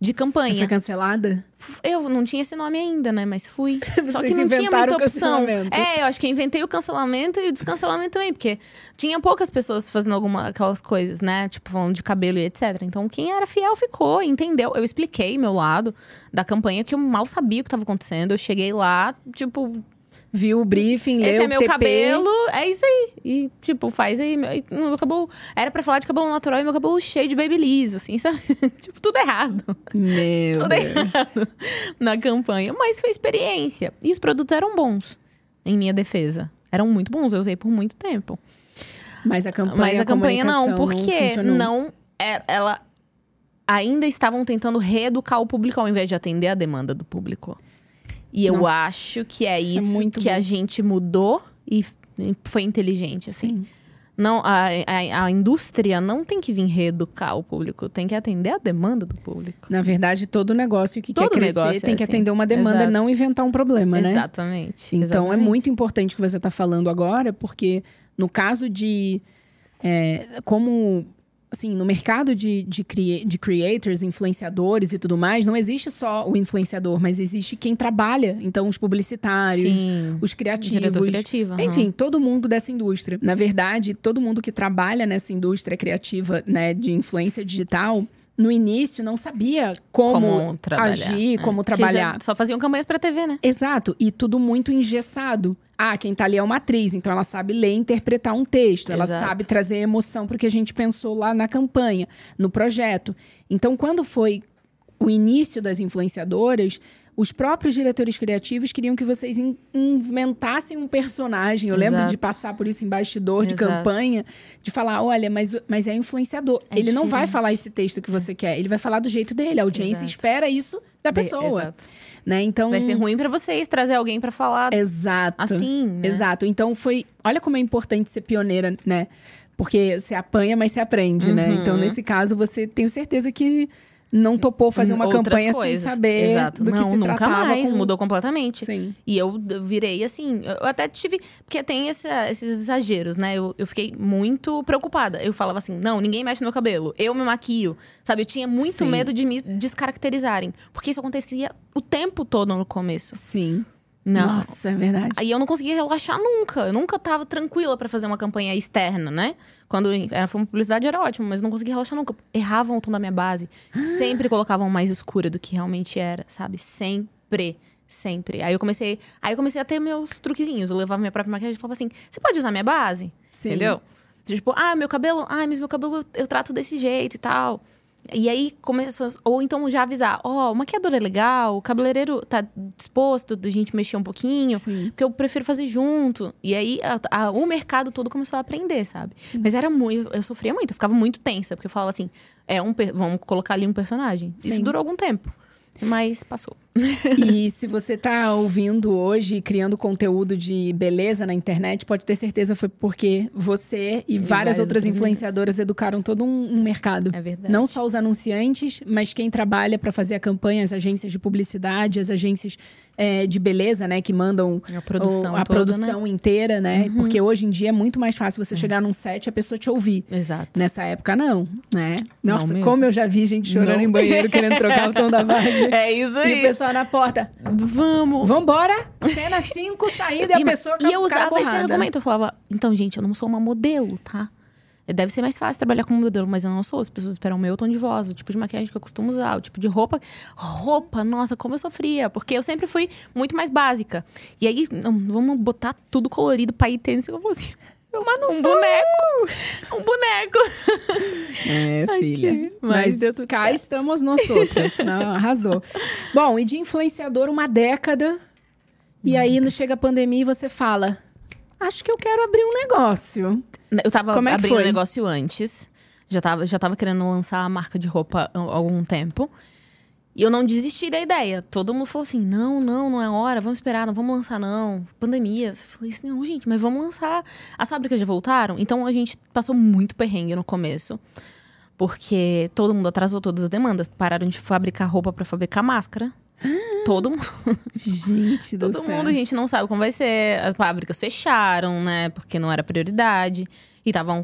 de campanha. Você foi cancelada? Eu não tinha esse nome ainda, né? Mas fui. <laughs> Só que não tinha muita opção. É, eu acho que eu inventei o cancelamento e o descancelamento também, porque tinha poucas pessoas fazendo alguma aquelas coisas, né? Tipo, falando de cabelo e etc. Então, quem era fiel ficou, entendeu? Eu expliquei meu lado da campanha que eu mal sabia o que estava acontecendo. Eu cheguei lá, tipo, viu o briefing, Esse leu é meu TP. cabelo, é isso aí. E, tipo, faz aí. Meu cabelo. Era pra falar de cabelo natural e meu cabelo cheio de babyliss, assim, <laughs> sabe? tipo, tudo errado. Meu tudo Deus. errado na campanha. Mas foi experiência. E os produtos eram bons, em minha defesa. Eram muito bons, eu usei por muito tempo. Mas a campanha, Mas a campanha não, porque não, não é, ela ainda estavam tentando reeducar o público ao invés de atender a demanda do público. E eu Nossa, acho que é isso, é isso que bom. a gente mudou e foi inteligente, assim. Sim. Não, a, a, a, indústria não tem que vir reeducar o público, tem que atender a demanda do público. Na verdade, todo negócio que todo quer crescer tem é que assim. atender uma demanda, Exato. não inventar um problema, né? Exatamente. Então Exatamente. é muito importante o que você está falando agora, porque no caso de é, como assim, no mercado de, de, crea de creators, influenciadores e tudo mais, não existe só o influenciador, mas existe quem trabalha. Então, os publicitários, Sim. os criativos. Criativo, uhum. Enfim, todo mundo dessa indústria. Na verdade, todo mundo que trabalha nessa indústria criativa, né, de influência digital, no início não sabia como, como agir, é. como trabalhar. só faziam campanhas para TV, né? Exato, e tudo muito engessado. Ah, quem tá ali é uma atriz, então ela sabe ler e interpretar um texto, ela Exato. sabe trazer emoção porque a gente pensou lá na campanha, no projeto. Então, quando foi o início das influenciadoras, os próprios diretores criativos queriam que vocês in inventassem um personagem. Eu Exato. lembro de passar por isso em bastidor de Exato. campanha, de falar: olha, mas, mas é influenciador. É ele diferente. não vai falar esse texto que você quer, ele vai falar do jeito dele. A audiência Exato. espera isso da pessoa. Exato. Né? Então, vai ser ruim para vocês trazer alguém para falar Exato. assim. Né? Exato. Então foi. Olha como é importante ser pioneira, né? Porque você apanha, mas você aprende, né? uhum. né? Então, nesse caso, você tenho certeza que não topou fazer uma Outras campanha coisas. sem saber Exato. do que não, se nunca mais, com... mudou completamente. Sim. E eu virei assim, eu até tive, porque tem esse, esses exageros, né? Eu, eu fiquei muito preocupada. Eu falava assim, não, ninguém mexe no meu cabelo, eu me maquio, sabe? Eu tinha muito Sim. medo de me descaracterizarem, porque isso acontecia o tempo todo no começo. Sim. Não. Nossa, é verdade. Aí eu não conseguia relaxar nunca. Eu nunca tava tranquila para fazer uma campanha externa, né? Quando era, foi uma publicidade era ótimo, mas não conseguia relaxar nunca. Erravam o tom da minha base. <gasps> Sempre colocavam mais escura do que realmente era, sabe? Sempre. Sempre. Aí eu comecei. Aí eu comecei a ter meus truquezinhos. Eu levava minha própria maquiagem e falava assim: você pode usar minha base? Sim. Entendeu? Tipo, ah, meu cabelo, ah, mas meu cabelo eu trato desse jeito e tal. E aí começou. Ou então já avisar: ó, oh, o maquiador é legal, o cabeleireiro tá disposto da gente mexer um pouquinho, Sim. porque eu prefiro fazer junto. E aí a, a, o mercado todo começou a aprender, sabe? Sim. Mas era muito. Eu sofria muito, eu ficava muito tensa, porque eu falava assim: é um, vamos colocar ali um personagem. Sim. Isso durou algum tempo. Mas passou. E se você está ouvindo hoje, criando conteúdo de beleza na internet, pode ter certeza foi porque você e, e várias outras influenciadoras educaram todo um, um, mercado. É verdade. Não só os anunciantes, mas quem trabalha para fazer a campanha, as agências de publicidade, as agências é, de beleza, né? Que mandam a produção, o, a toda, produção né? inteira, né? Uhum. Porque hoje em dia é muito mais fácil você uhum. chegar num set e a pessoa te ouvir. Exato. Nessa época, não, né? Nossa, não como eu já vi gente chorando não. em banheiro querendo trocar o tom da <laughs> voz. É isso aí. E o pessoal na porta. Vamos. Vambora. Cena 5, saída e, e a pessoa E eu usava esse argumento. Eu falava, então, gente, eu não sou uma modelo, tá? Deve ser mais fácil trabalhar como modelo, mas eu não sou. As pessoas esperam o meu tom de voz, o tipo de maquiagem que eu costumo usar, o tipo de roupa. Roupa, nossa, como eu sofria. Porque eu sempre fui muito mais básica. E aí, não, vamos botar tudo colorido pra ir tênis. Eu vou assim. Mas não um boneco. Um boneco. É, filha. Aqui, mas, mas cá certo. estamos nós outras. <laughs> Não, arrasou. Bom, e de influenciador uma década. E aí chega a pandemia e você fala: Acho que eu quero abrir um negócio. Eu tava Como é abrindo um negócio antes. Já tava, já tava querendo lançar a marca de roupa há algum tempo. E eu não desisti da ideia. Todo mundo falou assim: não, não, não é hora, vamos esperar, não vamos lançar, não. Pandemia. Eu falei assim: não, gente, mas vamos lançar. As fábricas já voltaram. Então a gente passou muito perrengue no começo. Porque todo mundo atrasou todas as demandas. Pararam de fabricar roupa para fabricar máscara. Todo mundo. Gente <laughs> do Todo céu. mundo, a gente não sabe como vai ser. As fábricas fecharam, né? Porque não era prioridade. E estavam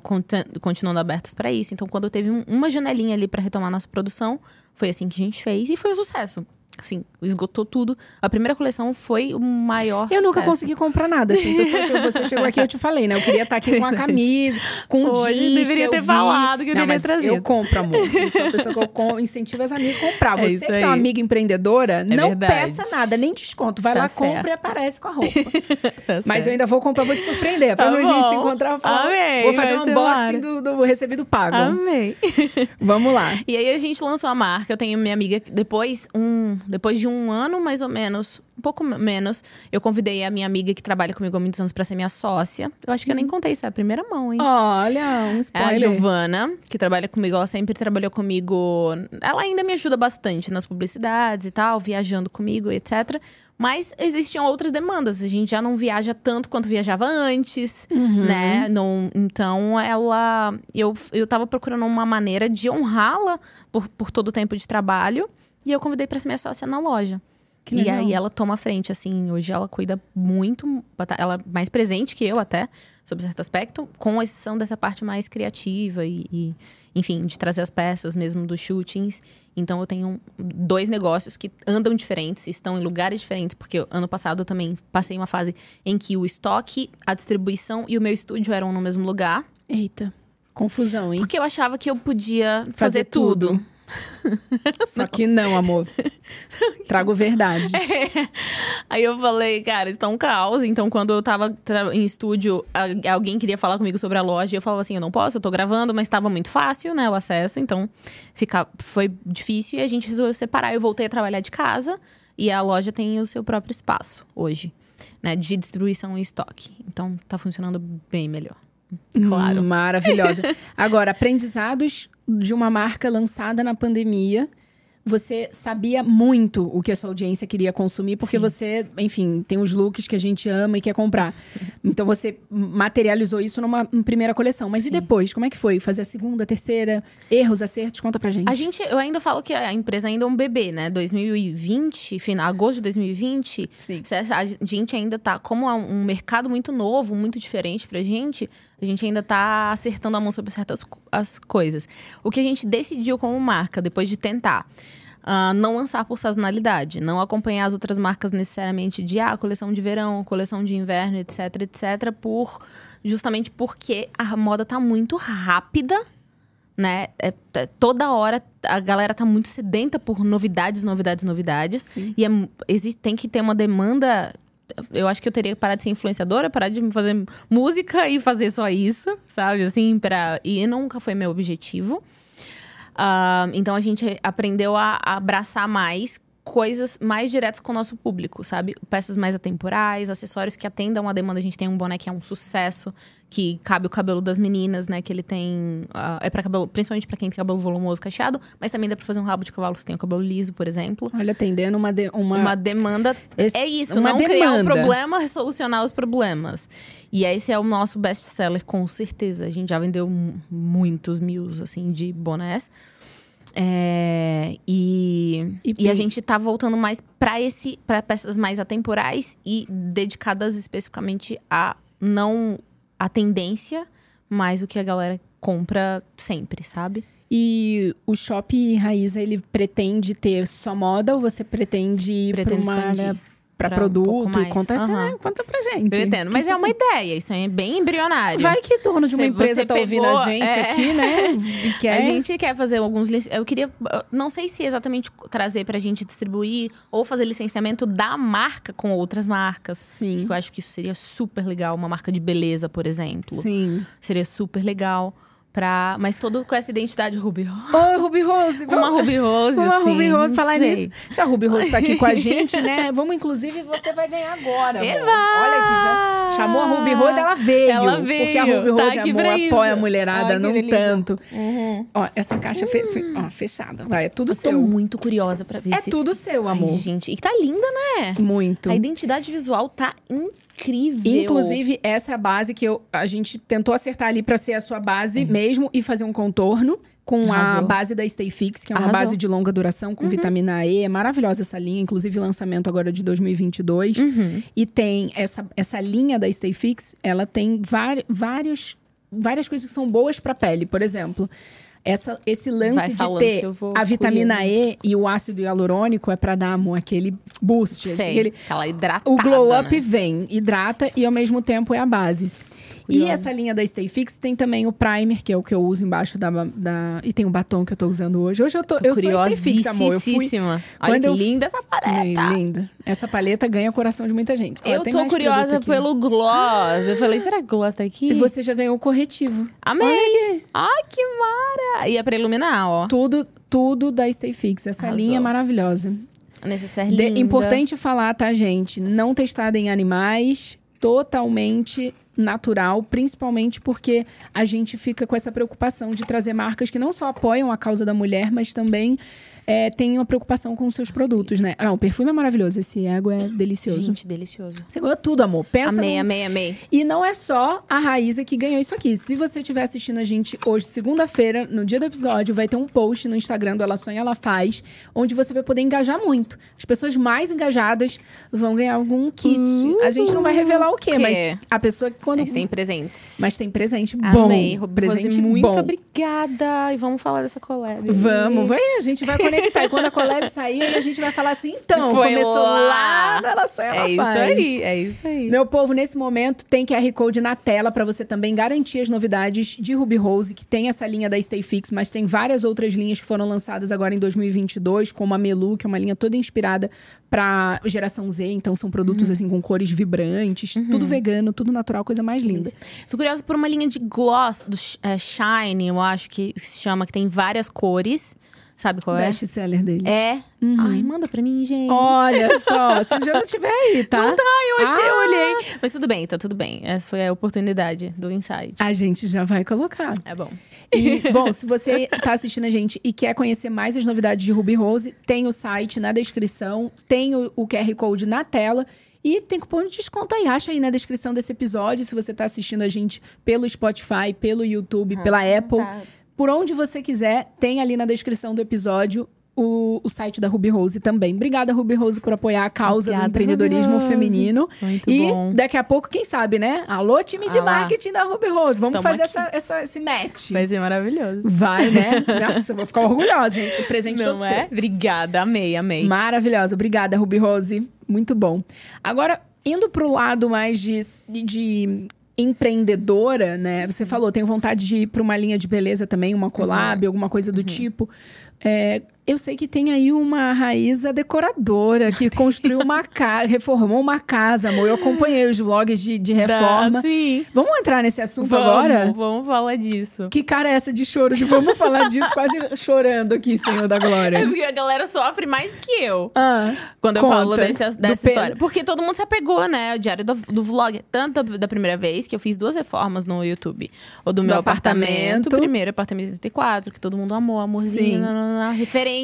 continuando abertas para isso. Então, quando teve uma janelinha ali para retomar nossa produção, foi assim que a gente fez e foi um sucesso assim, esgotou tudo. A primeira coleção foi o maior Eu sucesso. nunca consegui comprar nada, assim. Então, você chegou aqui, eu te falei, né? Eu queria estar aqui com a <laughs> camisa, com o jeans deveria ter vi. falado que eu não, mas trazido. eu compro, amor. Eu sou a pessoa que eu incentivo as amigas a comprar. É você é que tem uma amiga empreendedora, é não verdade. peça nada, nem desconto. Vai tá lá, certo. compra e aparece com a roupa. <laughs> tá mas eu ainda vou comprar, vou te surpreender. Pra tá a gente se encontrar, vou, falar, Amei, vou fazer um unboxing do, do, recebido pago. Amei. Vamos lá. <laughs> E aí a gente lançou a marca. Eu tenho minha amiga, depois, um, depois de um ano mais ou menos, um pouco menos, eu convidei a minha amiga que trabalha comigo há muitos anos para ser minha sócia. Eu acho Sim. que eu nem contei isso, é a primeira mão, hein? Olha, um spoiler. É a Giovana, que trabalha comigo, ela sempre trabalhou comigo. Ela ainda me ajuda bastante nas publicidades e tal, viajando comigo, etc. Mas existiam outras demandas. A gente já não viaja tanto quanto viajava antes, uhum. né? Não, então, ela. Eu, eu tava procurando uma maneira de honrá-la por, por todo o tempo de trabalho. E eu convidei para ser minha sócia na loja. Que e aí ela toma a frente, assim, hoje ela cuida muito, ela é mais presente que eu até, sob certo aspecto, com exceção dessa parte mais criativa e, e, enfim, de trazer as peças mesmo dos shootings. Então eu tenho dois negócios que andam diferentes, estão em lugares diferentes, porque ano passado eu também passei uma fase em que o estoque, a distribuição e o meu estúdio eram no mesmo lugar. Eita, confusão, hein? Porque eu achava que eu podia fazer, fazer tudo. tudo. Só que não, amor. Trago verdade. <laughs> É. Aí eu falei, cara, isso tá um caos. Então, quando eu tava em estúdio, alguém queria falar comigo sobre a loja. E eu falava assim: eu não posso, eu tô gravando, mas tava muito fácil, né, o acesso. Então, fica, foi difícil e a gente resolveu separar. Eu voltei a trabalhar de casa e a loja tem o seu próprio espaço hoje, né, de distribuição e estoque. Então, tá funcionando bem melhor. Claro. Hum, maravilhosa. <laughs> Agora, aprendizados de uma marca lançada na pandemia você sabia muito o que a sua audiência queria consumir, porque Sim. você, enfim, tem os looks que a gente ama e quer comprar. Então você materializou isso numa primeira coleção. Mas Sim. e depois? Como é que foi? Fazer a segunda, a terceira? Erros, acertos? Conta pra gente. A gente, eu ainda falo que a empresa ainda é um bebê, né? 2020, final, agosto de 2020. Sim. A gente ainda tá, como é um mercado muito novo, muito diferente pra gente, a gente ainda tá acertando a mão sobre certas as coisas. O que a gente decidiu como marca, depois de tentar Uh, não lançar por sazonalidade, não acompanhar as outras marcas necessariamente de ah, coleção de verão, coleção de inverno, etc, etc, por justamente porque a moda tá muito rápida, né? É, toda hora a galera tá muito sedenta por novidades, novidades, novidades. Sim. E é, existe, tem que ter uma demanda. Eu acho que eu teria que parar de ser influenciadora, parar de fazer música e fazer só isso, sabe? Assim, pra... E nunca foi meu objetivo. Uh, então a gente aprendeu a, a abraçar mais coisas mais diretas com o nosso público, sabe? Peças mais atemporais, acessórios que atendam a demanda. A gente tem um boné que é um sucesso, que cabe o cabelo das meninas, né? Que ele tem. Uh, é para cabelo, principalmente para quem tem cabelo volumoso cacheado, mas também dá pra fazer um rabo de cavalo se tem o cabelo liso, por exemplo. Olha, atendendo uma, de, uma... uma demanda. Esse, é isso, não demanda. criar um problema, solucionar os problemas. E esse é o nosso best-seller, com certeza. A gente já vendeu muitos mil, assim, de bonés. É, e, e, e, a gente tá voltando mais para esse para peças mais atemporais e dedicadas especificamente a não a tendência, mas o que a galera compra sempre, sabe? E o Shop Raiza, ele pretende ter só moda ou você pretende ir pra uma expandir. área para produto, um conta, uhum. né? conta pra gente. Pretendo, mas é uma ideia, isso é bem embrionário. Vai que dono de uma empresa tá pegou, ouvindo a gente é... aqui, né? <laughs> Quer... A gente quer fazer alguns eu queria, não sei se exatamente trazer pra gente distribuir ou fazer licenciamento da marca com outras marcas. Sim. Eu acho que isso seria super legal, uma marca de beleza, por exemplo. Sim. Seria super legal. Pra, mas todo com essa identidade Ruby Rose. Oi, <laughs> Ruby Rose. Uma Ruby Rose, Uma assim, Ruby Rose. Falar sei. nisso. Se a Ruby Rose tá aqui com a <laughs> gente, né? Vamos, inclusive, você vai ganhar agora. Olha aqui, já chamou a Ruby Rose, ela veio. Ela veio. Porque a Ruby tá Rose, tá amor, apoia a mulherada, Ai, não tanto. Uhum. Ó, essa caixa fe, ó, fechada. Vai, é tudo Eu seu. tô muito curiosa pra ver É se... tudo seu, amor. Ai, gente. E tá linda, né? Muito. A identidade visual tá incrível incrível. Inclusive, essa é a base que eu, a gente tentou acertar ali para ser a sua base uhum. mesmo e fazer um contorno com Arrasou. a base da Stay Fix, que é uma Arrasou. base de longa duração com uhum. vitamina E. É maravilhosa essa linha, inclusive lançamento agora de 2022. Uhum. E tem essa, essa linha da Stay Fix, ela tem vários, várias coisas que são boas para pele. Por exemplo, essa, esse lance de ter a vitamina E e o ácido hialurônico é para dar amor, aquele boost. Sei, aquele, aquela hidratada, O glow up né? vem, hidrata e ao mesmo tempo é a base. E essa linha da Stay Fix tem também o primer, que é o que eu uso embaixo da. da... E tem o batom que eu tô usando hoje. Hoje eu tô. tô eu sou Stay Fix, amor. Eu fui. Olha Quando que eu... linda essa paleta. É, linda. Essa paleta ganha o coração de muita gente. Eu tô curiosa pelo gloss. Eu falei, será que gloss tá aqui? E você já ganhou o corretivo. Amei! Ai, que mara! E é pra iluminar, ó. Tudo, tudo da Stay Fix. Essa Arrasou. linha é maravilhosa. Necessaire linda. importante falar, tá, gente? Não testada em animais. Totalmente natural, principalmente porque a gente fica com essa preocupação de trazer marcas que não só apoiam a causa da mulher, mas também é, tem uma preocupação com os seus Nossa, produtos, né? Não, o perfume é maravilhoso. Esse ego é delicioso. Gente, delicioso. Você ganhou tudo, amor. Pensa amei, no... amei, amei. E não é só a Raíza que ganhou isso aqui. Se você estiver assistindo a gente hoje, segunda-feira, no dia do episódio, vai ter um post no Instagram do Ela Sonha, Ela Faz, onde você vai poder engajar muito. As pessoas mais engajadas vão ganhar algum kit. A gente não vai revelar o quê, mas a pessoa que quando. Mas tem presentes. Mas tem presente bom. Amei, presente Rose, muito bom. obrigada. E vamos falar dessa collab. Vamos, vai, a gente vai conectar. E quando a collab sair, a gente vai falar assim, então, Foi começou lá. lá, ela ela É isso faz. aí, é isso aí. Meu povo, nesse momento tem QR Code na tela para você também garantir as novidades de Ruby Rose, que tem essa linha da Stay Fix, mas tem várias outras linhas que foram lançadas agora em 2022, como a Melu, que é uma linha toda inspirada para geração Z, então são produtos assim com cores vibrantes, tudo vegano, tudo natural, coisa mais linda. Tô curiosa por uma linha de gloss do é, Shine, eu acho que se chama, que tem várias cores. Sabe qual é? Best seller deles. É. Ai, manda pra mim, gente. Olha <laughs> só, se já não tiver aí, tá? Não tá, eu achei, eu Ah. olhei. Mas tudo bem, tá tudo bem. Essa foi a oportunidade do insight. A gente já vai colocar. É bom. E, bom, se você tá assistindo a gente e quer conhecer mais as novidades de Ruby Rose, tem o site na descrição, tem o, o QR Code na tela. E tem cupom de desconto aí. Acha aí na descrição desse episódio, se você tá assistindo a gente pelo Spotify, pelo YouTube, pela Apple. tá. Por onde você quiser, tem ali na descrição do episódio o, o site da Ruby Rose também. Obrigada, Ruby Rose, por apoiar a causa Obrigada, do empreendedorismo feminino. Muito e bom. daqui a pouco, quem sabe, né? Alô, time de Ah marketing da Ruby Rose. Vamos fazer essa, essa- esse match. Vai ser maravilhoso. Vai, né? <laughs> Nossa, vou ficar orgulhosa, hein? O presente todo Não é? seu. Obrigada, amei, amei. Maravilhosa. Obrigada, Ruby Rose. Muito bom. Agora, indo pro lado mais de, de empreendedora, né? Você falou, tenho vontade de ir para uma linha de beleza também, uma collab, Uhum. alguma coisa do tipo. É, eu sei que tem aí uma Raíza decoradora que construiu uma <laughs> casa, reformou uma casa, amor. Eu acompanhei os vlogs de, de reforma. sim. Vamos entrar nesse assunto Vamos, agora? vamos falar disso. Que cara é essa de choro? De vamos falar disso, quase chorando aqui, Senhor da É Glória. porque a galera sofre mais que eu. Ah, Quando eu Conta. falo desse, Do dessa Pedro. história. Porque todo mundo se apegou, né? O diário do, do vlog. Tanto da, primeira vez que eu fiz duas reformas no YouTube. O do, meu apartamento. apartamento. O primeiro apartamento 34, que todo mundo amou, amorzinho, Sim. nananana, referência.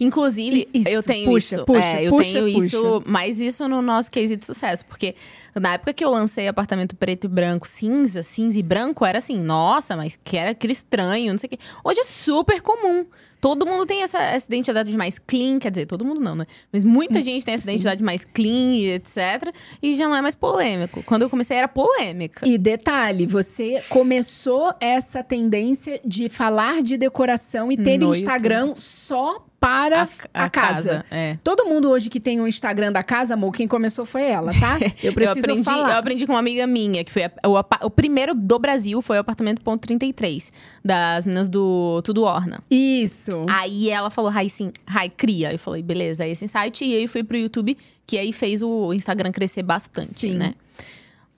Inclusive, Isso, eu tenho puxa, isso. puxa, é, eu puxa, tenho isso, mais isso no nosso case de sucesso. Porque na época que eu lancei apartamento preto e branco, cinza, cinza e branco, era assim, nossa, mas que era aquele estranho, não sei o quê. Hoje é super comum. Todo mundo tem essa, essa identidade mais clean, quer dizer, todo mundo não, né? Mas muita gente tem essa Sim. identidade mais clean etc. E já não é mais polêmico. Quando eu comecei era polêmica. E detalhe, você começou essa tendência de falar de decoração e ter No Instagram só para a, casa. É. Todo mundo hoje que tem um Instagram da casa, amor, quem começou foi ela, tá? <laughs> Eu preciso eu aprendi, falar. Eu aprendi com uma amiga minha, que foi a- o, o primeiro do Brasil, foi o apartamento ponto 33, das meninas do Tudo Orna. Isso. Aí ela falou, Rai, sim, Rai, cria. Eu falei, beleza, é esse insight. E aí fui pro YouTube, que aí fez o Instagram crescer bastante, Sim. né?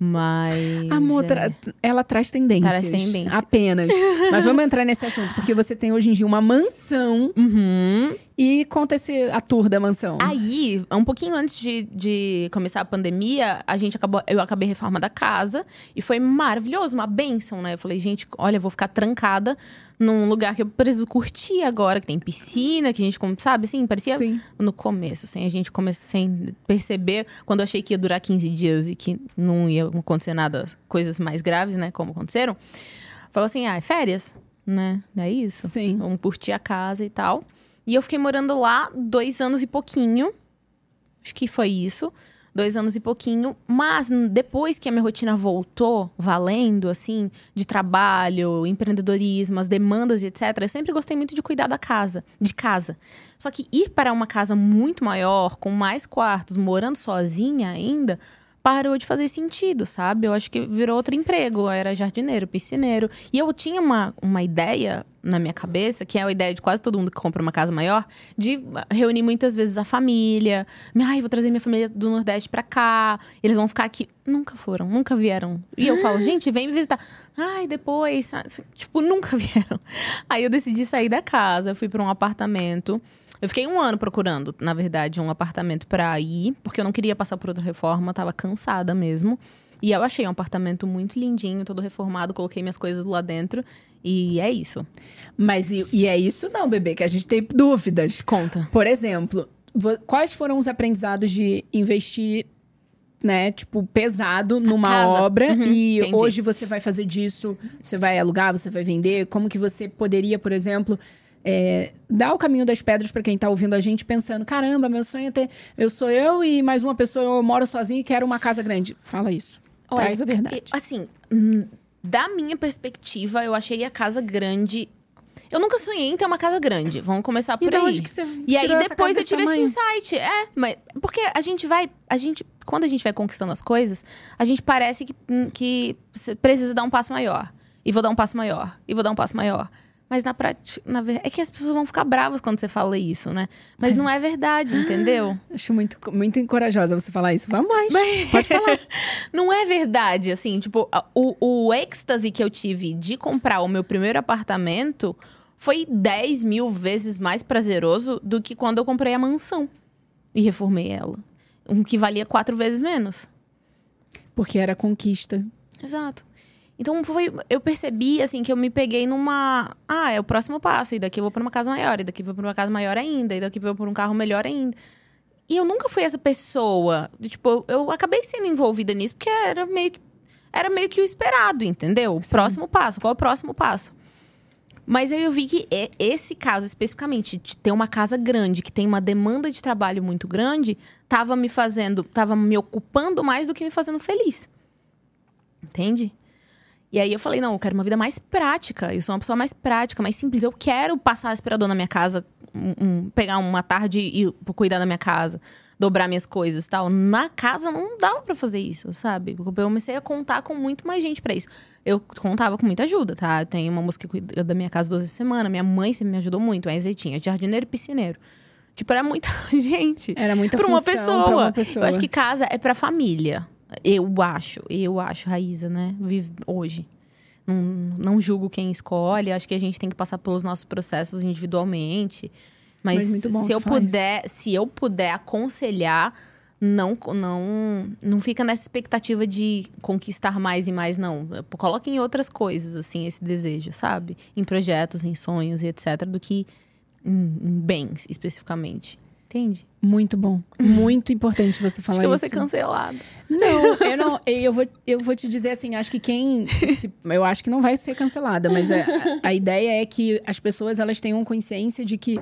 Mas. Amor, é. tra- ela traz tendências. Traz tendências. Apenas. <laughs> Mas vamos entrar nesse assunto, porque você tem hoje em dia uma mansão Uhum. e conta esse, a tour da mansão. Aí, um pouquinho antes de, de começar a pandemia, a gente acabou, eu acabei a reforma da casa e foi maravilhoso, uma benção, né? Eu falei, gente, olha, eu vou ficar trancada num lugar que eu preciso curtir agora, que tem piscina, que a gente, sabe, assim, parecia Sim. no começo, sem a gente começar sem perceber, quando eu achei que ia durar 15 dias e que não ia acontecer nada, coisas mais graves, né, como aconteceram. Falou assim, ah, é férias, né? É isso. Sim. Vamos curtir a casa e tal. E eu fiquei morando lá dois anos e pouquinho. Acho que foi isso. Dois anos e pouquinho. Mas depois que a minha rotina voltou, valendo, assim, de trabalho, empreendedorismo, as demandas e etc., eu sempre gostei muito de cuidar da casa, de casa. Só que ir para uma casa muito maior, com mais quartos, morando sozinha ainda, parou de fazer sentido, sabe? Eu acho que virou outro emprego. Eu era jardineiro, piscineiro. E eu tinha uma, uma ideia na minha cabeça, que é a ideia de quase todo mundo que compra uma casa maior, de reunir muitas vezes a família. Ai, vou trazer minha família do Nordeste pra cá. Eles vão ficar aqui. Nunca foram, nunca vieram. E eu falo, <laughs> gente, vem me visitar. Ai, depois. Tipo, nunca <laughs> vieram. Aí eu decidi sair da casa, fui pra um apartamento. Eu fiquei um ano procurando, na verdade, um apartamento pra ir, porque eu não queria passar por outra reforma, tava cansada mesmo. E eu achei um apartamento muito lindinho, todo reformado, coloquei minhas coisas lá dentro. E é isso. Mas e, e é isso não, bebê, que a gente tem dúvidas. Conta. Por exemplo, quais foram os aprendizados de investir, né, tipo, pesado numa casa. obra Uhum, e entendi. hoje você vai fazer disso, você vai alugar, você vai vender? Como que você poderia, por exemplo, é, dar o caminho das pedras para quem tá ouvindo a gente pensando, caramba, meu sonho é ter, eu sou eu e mais uma pessoa, eu moro sozinho e quero uma casa grande. Fala isso. Olha, Traz a verdade. Assim, hum, da minha perspectiva, eu achei a casa grande eu nunca sonhei em ter uma casa grande. Vamos começar por e aí. Que você e aí depois eu tive esse insight. É, mas porque a gente vai, a gente quando a gente vai conquistando as coisas, a gente parece que, hum, que precisa dar um passo maior. E vou dar um passo maior. E vou dar um passo maior. Mas na prática, na é que as pessoas vão ficar bravas quando você fala isso, né? Mas, Mas... não é verdade, entendeu? <gasps> Acho muito, muito encorajosa você falar isso. Vamos mais. Mas... <laughs> Pode falar. <laughs> não é verdade, assim, tipo, o, o êxtase que eu tive de comprar o meu primeiro apartamento foi 10 mil vezes mais prazeroso do que quando eu comprei a mansão e reformei ela. Um que valia quatro vezes menos. Porque era conquista. Exato. Então foi, eu percebi assim que eu me peguei numa, ah, é o próximo passo, e daqui eu vou para uma casa maior, e daqui eu vou para uma casa maior ainda, e daqui eu vou para um carro melhor ainda. E eu nunca fui essa pessoa, tipo, eu acabei sendo envolvida nisso porque era meio que era meio que o esperado, entendeu? O próximo passo, qual é o próximo passo? Mas aí eu vi que esse caso especificamente, de ter uma casa grande, que tem uma demanda de trabalho muito grande, tava me fazendo, tava me ocupando mais do que me fazendo feliz. Entende? E aí eu falei, não, eu quero uma vida mais prática. Eu sou uma pessoa mais prática, mais simples. Eu quero passar aspirador na minha casa, um, um, pegar uma tarde e cuidar da minha casa, dobrar minhas coisas e tal. Na casa não dava para fazer isso, sabe? Porque eu comecei a contar com muito mais gente para isso. Eu contava com muita ajuda, tá? Eu tenho uma moça que cuida da minha casa duas vezes por semana. Minha mãe sempre me ajudou muito. A Ezetinha, jardineiro e piscineiro. Tipo, era muita <laughs> gente. Era muita pra uma, pessoa. pra uma pessoa. Eu acho que casa é pra família. Eu acho, eu acho, Raíza, né? Vive hoje. Não, não julgo quem escolhe, acho que a gente tem que passar pelos nossos processos individualmente. Mas, Mas se eu puder, se eu puder aconselhar, não, não, não fica nessa expectativa de conquistar mais e mais, não. Coloque em outras coisas, assim, esse desejo, sabe? Em projetos, em sonhos e etc., do que em, em bens, especificamente. Entende? Muito bom. Muito importante você falar acho que eu vou ser cancelado. Não, eu não. Eu vou, eu vou te dizer assim, acho que quem. Se, eu acho que não vai ser cancelada, mas a, a ideia é que as pessoas elas tenham consciência de que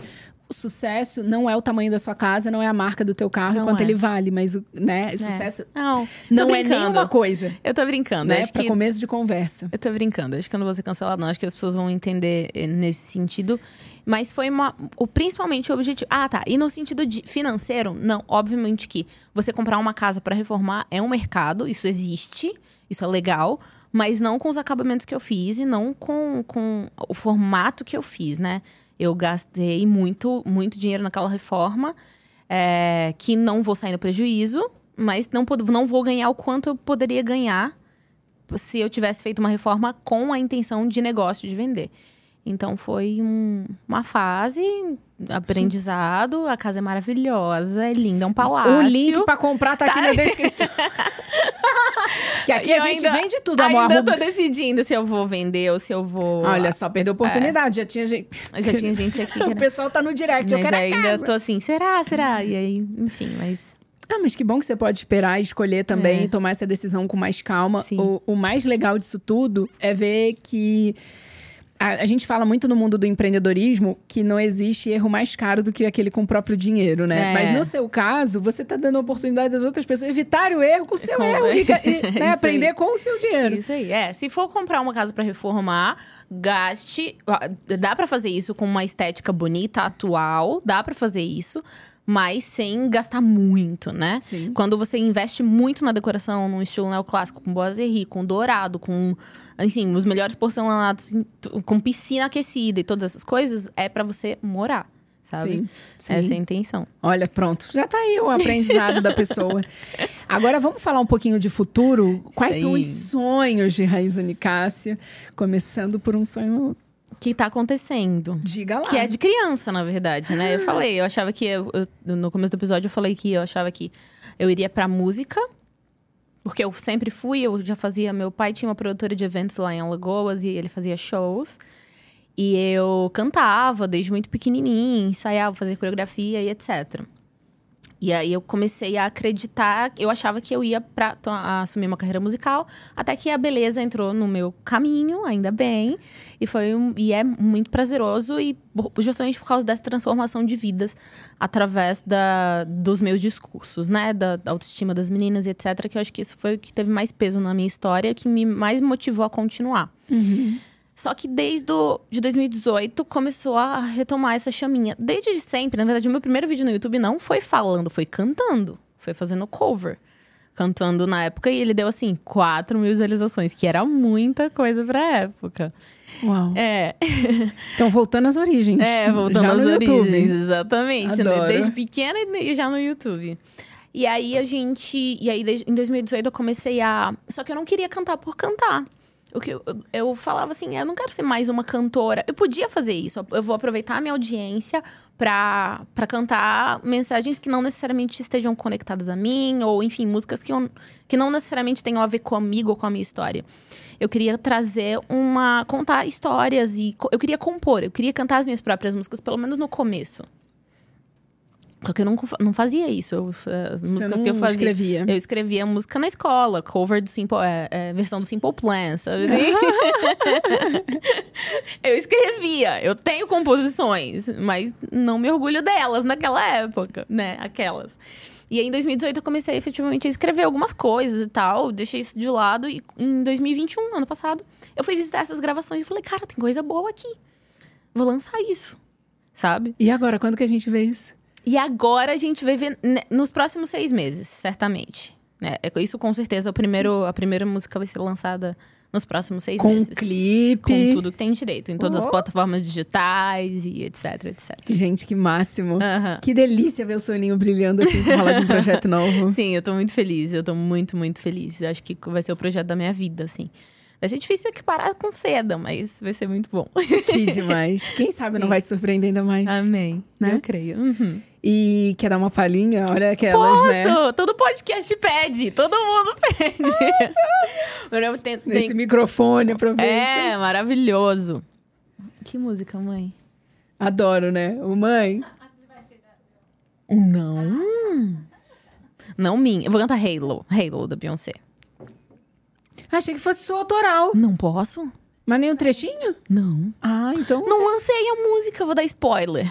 o sucesso não é o tamanho da sua casa, não é a marca do teu carro não quanto é. ele vale, mas o né, é. sucesso não, não é nenhuma coisa. Eu tô brincando. Né? Acho pra que... começo de conversa. Eu tô brincando. Acho que eu não vou ser cancelado, não. Acho que as pessoas vão entender eh, nesse sentido. Mas foi uma. O, principalmente o objetivo. Ah, tá. E no sentido de financeiro, não. Obviamente que você comprar uma casa para reformar é um mercado, isso existe, isso é legal mas não com os acabamentos que eu fiz e não com, com o formato que eu fiz, né? Eu gastei muito, muito dinheiro naquela reforma, é, que não vou sair no prejuízo, mas não, não vou ganhar o quanto eu poderia ganhar se eu tivesse feito uma reforma com a intenção de negócio de vender. Então foi um, uma fase aprendizado, a casa é maravilhosa, é linda, é um palácio. O link para comprar tá, tá, aqui na descrição. <laughs> que aqui a gente ainda, vende tudo, amor. Ainda tô decidindo se eu vou vender ou se eu vou... Olha só, perdeu a oportunidade, é. já tinha gente... Já tinha gente aqui. <laughs> Que o pessoal tá no direct, mas eu quero ainda casa. tô assim, será, será? E aí, enfim, mas... Ah, mas que bom que você pode esperar e escolher também é. e tomar essa decisão com mais calma. O, o mais legal disso tudo é ver que a, a, gente fala muito no mundo do empreendedorismo que não existe erro mais caro do que aquele com o próprio dinheiro, né? É. Mas no seu caso, você está dando oportunidade das outras pessoas evitarem o erro com o seu com... erro e, <laughs> e né, aprender aí. com o seu dinheiro. Isso aí. É, se for comprar uma casa para reformar, gaste. Dá para fazer isso com uma estética bonita, atual, dá para fazer isso mas sem gastar muito, né? Sim. Quando você investe muito na decoração, num estilo neoclássico, com boiserie, com dourado, com assim, os melhores porcelanatos com piscina aquecida e todas essas coisas, é para você morar. Sabe? Sim, sim. Essa é a intenção. Olha, pronto. Já tá aí o aprendizado da pessoa. <laughs> Agora vamos falar um pouquinho de futuro. Quais sim. são os sonhos de Raíza Nicásio? Começando por um sonho que tá acontecendo. Diga lá. Que é de criança, na verdade, né? Eu falei, eu achava que. Eu, eu, no começo do episódio eu falei que eu achava que eu iria pra música. Porque eu sempre fui, eu já fazia. Meu pai tinha uma produtora de eventos lá em Alagoas e ele fazia shows. E eu cantava desde muito pequenininha, ensaiava, fazia coreografia e etc. E aí eu comecei a acreditar, eu achava que eu ia pra assumir uma carreira musical, até que a beleza entrou no meu caminho, ainda bem. E foi um, e é muito prazeroso e justamente por causa dessa transformação de vidas através da, dos meus discursos, né, da, da autoestima das meninas e etc, que eu acho que isso foi o que teve mais peso na minha história, que me mais motivou a continuar. Uhum. Só que desde de 2018 começou a retomar essa chaminha. Desde sempre, na verdade, o meu primeiro vídeo no YouTube não foi falando, foi cantando. Foi fazendo cover. Cantando na época e ele deu assim 4 mil visualizações, que era muita coisa pra época. Uau. É. <laughs> Então, voltando às origens. É, voltando às origens, YouTube. exatamente. Né? Desde pequena e já no YouTube. E aí a gente. E aí, em 2018, eu comecei a. Só que eu não queria cantar por cantar. O que eu, eu falava assim, eu não quero ser mais uma cantora. Eu podia fazer isso. Eu vou aproveitar a minha audiência para cantar mensagens que não necessariamente estejam conectadas a mim, ou enfim, músicas que, eu, que não necessariamente tenham a ver comigo ou com a minha história. Eu queria trazer uma. contar histórias e. Eu queria compor, eu queria cantar as minhas próprias músicas, pelo menos no começo. Só que eu não, não fazia isso. Eu, as Você músicas que eu fazia. Escrevia. Eu escrevia música na escola, cover do Simple. É, é, versão do Simple Plan, sabe? <laughs> eu escrevia. Eu tenho composições, mas não me orgulho delas naquela época, né? Aquelas. E aí, em 2018, eu comecei efetivamente a escrever algumas coisas e tal. Deixei isso de lado. E em 2021, ano passado, eu fui visitar essas gravações e falei, cara, tem coisa boa aqui. Vou lançar isso. Sabe? E agora, quando que a gente vê isso? E agora a gente vai ver nos próximos seis meses, certamente. Né? É, isso com certeza, o primeiro, a primeira música vai ser lançada nos próximos seis com meses. Com clipe. Com tudo que tem direito, em todas oh. as plataformas digitais e etc, etc. Gente, que máximo. Uh -huh. Que delícia ver o soninho brilhando assim por falar de um projeto <laughs> novo. Sim, eu tô muito feliz, eu tô muito, muito feliz. Acho que vai ser o projeto da minha vida, assim. Vai ser difícil equiparar com seda, mas vai ser muito bom. Que demais. Quem sabe Sim. não vai te surpreender ainda mais. Amém. Né? Eu creio. Uhum. E quer dar uma palhinha? Olha aquelas, Posso! né? Todo podcast pede. Todo mundo pede. <laughs> eu tento, Esse tem... microfone, aproveita. É, maravilhoso. Que música, mãe? Adoro, né? O mãe. Não. Não minha. Eu vou cantar Halo. Halo, da Beyoncé. Achei que fosse sua autoral. Não posso? Mas nem um trechinho? Não. Ah, então... Não lancei a música, vou dar spoiler.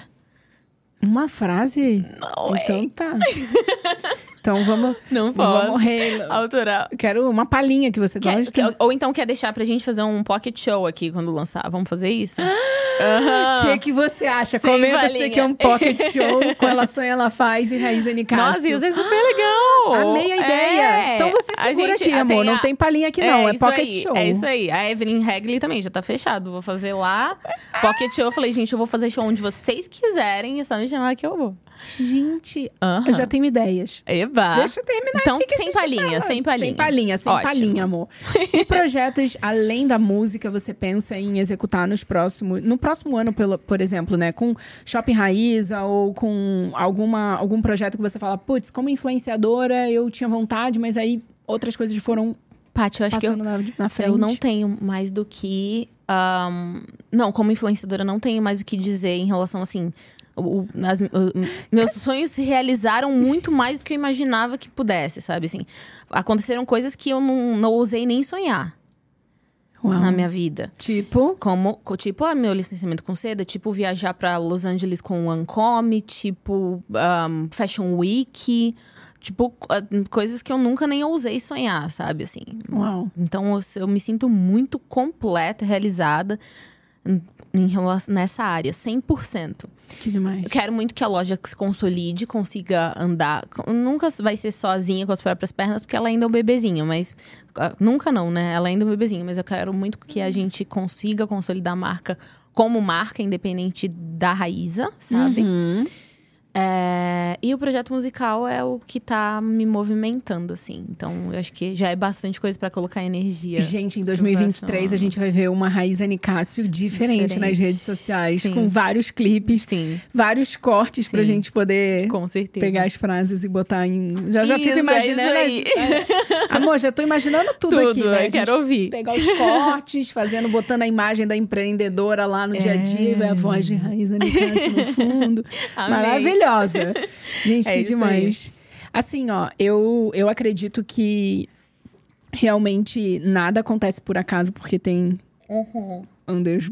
Uma frase? Não Então é. tá. <laughs> Então vamos. Não pode. Vamos rei. Autoral. Quero uma palhinha que você quer, gosta. Quer, ou então quer deixar pra gente fazer um pocket show aqui quando lançar. Vamos fazer isso? O uhum. que, que você acha? Sem Comenta se aqui é um pocket show <laughs> com ela sonha, ela faz e Raiz Nicásio. Nossa, isso é super legal. <gasps> Amei a ideia. É. Então você segura aqui, amor. A... Não tem palhinha aqui, não. É, é pocket aí, show. É isso aí. A Evelyn Hagley também já tá fechado. Vou fazer lá. <gasps> Pocket show. Eu falei, gente, eu vou fazer show onde vocês quiserem. É só me chamar que eu vou. Gente, eu já tenho ideias. Eba. Deixa eu terminar então, aqui que sem palhinha, sem palhinha. Sem palhinha, sem Ótimo. palhinha, amor. <laughs> e projetos além da música você pensa em executar nos próximos, no próximo ano, pelo, por exemplo, né, com Shopping Raíza ou com alguma algum projeto que você fala, putz, como influenciadora eu tinha vontade, mas aí outras coisas foram Paty, eu acho que eu, na, na frente. eu não tenho mais do que um, não, como influenciadora, não tenho mais o que dizer em relação, assim, o, as, o, meus sonhos se realizaram muito mais do que eu imaginava que pudesse, sabe? Assim, aconteceram coisas que eu não, não ousei nem sonhar. Uau. Na minha vida. Tipo? Como, tipo, o meu licenciamento com seda, tipo, viajar para Los Angeles com o Ancome, tipo, um, Fashion Week, tipo, coisas que eu nunca nem ousei sonhar, sabe? Assim. Uau. Então, eu, eu me sinto muito completa, realizada em relação, nessa área, 100%. Que demais. Eu quero muito que a loja se consolide, consiga andar. Nunca vai ser sozinha com as próprias pernas, porque ela ainda é um bebezinho, mas. Ah, nunca não, né? Ela ainda é um bebezinho, mas eu quero muito que a gente consiga consolidar a marca como marca, independente da Raíza, sabe? Uhum. É, e o projeto musical é o que tá me movimentando, assim. Então, eu acho que já é bastante coisa para colocar energia. Gente, em 2023 a gente vai ver uma Raíza Nicásio diferente, diferente. nas redes sociais, Sim. com vários clipes, Sim. vários cortes Sim. pra gente poder com certeza. pegar as frases e botar em. Já, já isso, fico imaginando. É isso é. Amor, já tô imaginando tudo, tudo aqui, né? Eu quero ouvir. Pegar os cortes, fazendo, botando a imagem da empreendedora lá no é. dia a dia, é. vai a voz de Raíza Nicásio no fundo. <laughs> Maravilhoso maravilhosa. <laughs> Gente, é que demais. Aí. Assim, ó, eu, eu acredito que realmente nada acontece por acaso, porque tem uhum. um Deus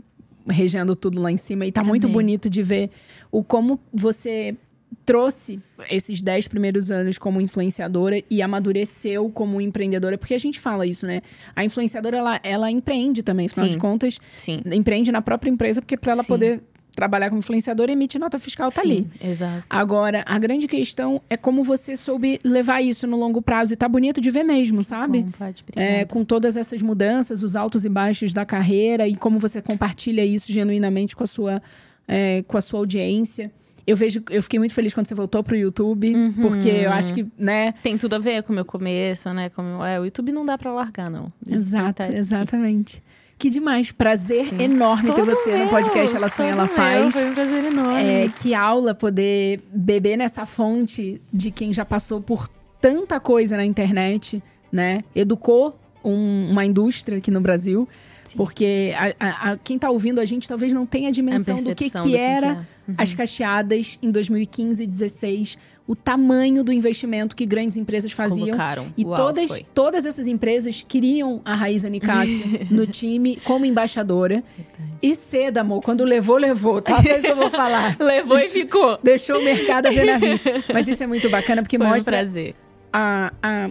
regendo tudo lá em cima. E tá Amém. muito bonito de ver o como você trouxe esses dez primeiros anos como influenciadora e amadureceu como empreendedora, porque a gente fala isso, né? A influenciadora, ela, ela empreende também, afinal Sim. de contas. Sim. Empreende na própria empresa, porque para ela Sim. poder trabalhar como influenciadora, emite nota fiscal, tá Sim, ali. Exato. Agora, a grande questão é como você soube levar isso no longo prazo. E tá bonito de ver mesmo, sabe? Bom, pode, é, com todas essas mudanças, os altos e baixos da carreira e como você compartilha isso genuinamente com a sua, é, com a sua audiência. Eu vejo, eu fiquei muito feliz quando você voltou pro YouTube, uhum. porque eu acho que, né? Tem tudo a ver com o meu começo, né? Com, é, o YouTube não dá para largar, não. Exato, exatamente. Que demais. Prazer Sim. enorme Todo ter você meu. no podcast Ela Sonha, Ela Faz. Foi um prazer enorme. É, que aula poder beber nessa fonte de quem já passou por tanta coisa na internet, né? Educou um, uma indústria aqui no Brasil. Sim. Porque a, a, quem está ouvindo a gente talvez não tenha a dimensão a do que, que do era que uhum. as cacheadas em 2015 e 2016, o tamanho do investimento que grandes empresas faziam. Colocaram. E Uau, todas, todas essas empresas queriam a Raíza Nicásio <laughs> no time como embaixadora. Verdade. E cedo, amor, quando levou, levou. Tá? É isso que eu vou falar. <laughs> levou e ficou. Deixou o mercado a ver na vista. Mas isso é muito bacana, porque Foi mostra... Um prazer. A, a,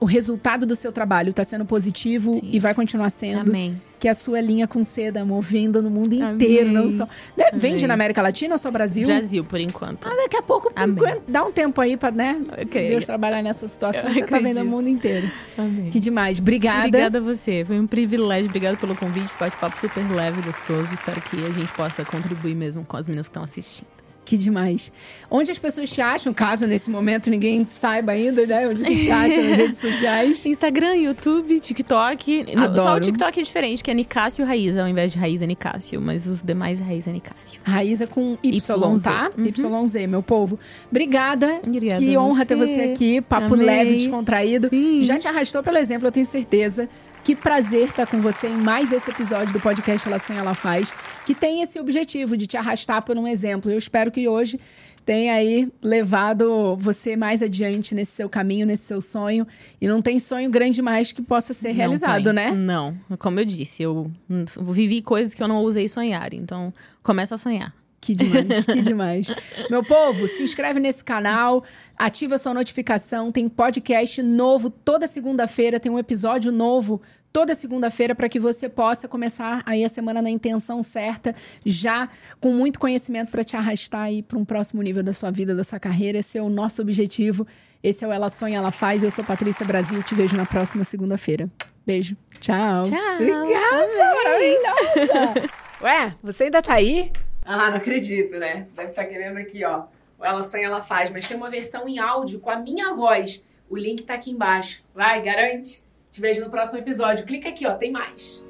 o resultado do seu trabalho está sendo positivo Sim. e vai continuar sendo. Amém. Que a sua linha com seda, movendo no mundo inteiro, Amém. não só. Né? Vende na América Latina ou só Brasil? Brasil, por enquanto. Ah, daqui a pouco, dá um tempo aí para né, okay. Deus trabalhar nessa situação. Eu você acredito. tá vendo o mundo inteiro. Amém. Que demais. Obrigada. Obrigada a você. Foi um privilégio. Obrigada pelo convite. Bate-papo super leve, gostoso. Espero que a gente possa contribuir mesmo com as meninas que estão assistindo. Que demais. Onde as pessoas te acham, caso nesse momento ninguém saiba ainda, né? Onde te acham nas redes sociais? Instagram, YouTube, TikTok. Adoro. Só o TikTok é diferente, que é Nicásio Raiz, ao invés de Raiz é Nicásio. Mas os demais é Raiz é Nicásio. Raiz é com Y, YZ. tá? Uhum. YZ, meu povo. Obrigada. Obrigada que honra você. ter você aqui. Papo Amei. leve, descontraído. Sim. Já te arrastou pelo exemplo, eu tenho certeza. Que prazer estar com você em mais esse episódio do podcast Ela Sonha, Ela Faz, que tem esse objetivo de te arrastar por um exemplo. Eu espero que hoje tenha aí levado você mais adiante nesse seu caminho, nesse seu sonho. E não tem sonho grande mais que possa ser realizado, tem. né? Não. Como eu disse, eu vivi coisas que eu não ousei sonhar. Então, começa a sonhar. Que demais, que demais. Meu povo, se inscreve nesse canal, ativa sua notificação. Tem podcast novo toda segunda-feira, tem um episódio novo toda segunda-feira para que você possa começar aí a semana na intenção certa, já com muito conhecimento para te arrastar aí para um próximo nível da sua vida, da sua carreira. Esse é o nosso objetivo. Esse é o Ela Sonha, Ela Faz. Eu sou Patrícia Brasil. Te vejo na próxima segunda-feira. Beijo. Tchau. Tchau. Obrigada, maravilhosa. <laughs> Ué, você ainda tá aí? Ah, não acredito, né? Você deve estar tá querendo aqui, ó. O Ela Sonha, Ela Faz. Mas tem uma versão em áudio com a minha voz. O link tá aqui embaixo. Vai, garante. Te vejo no próximo episódio. Clica aqui, ó. Tem mais.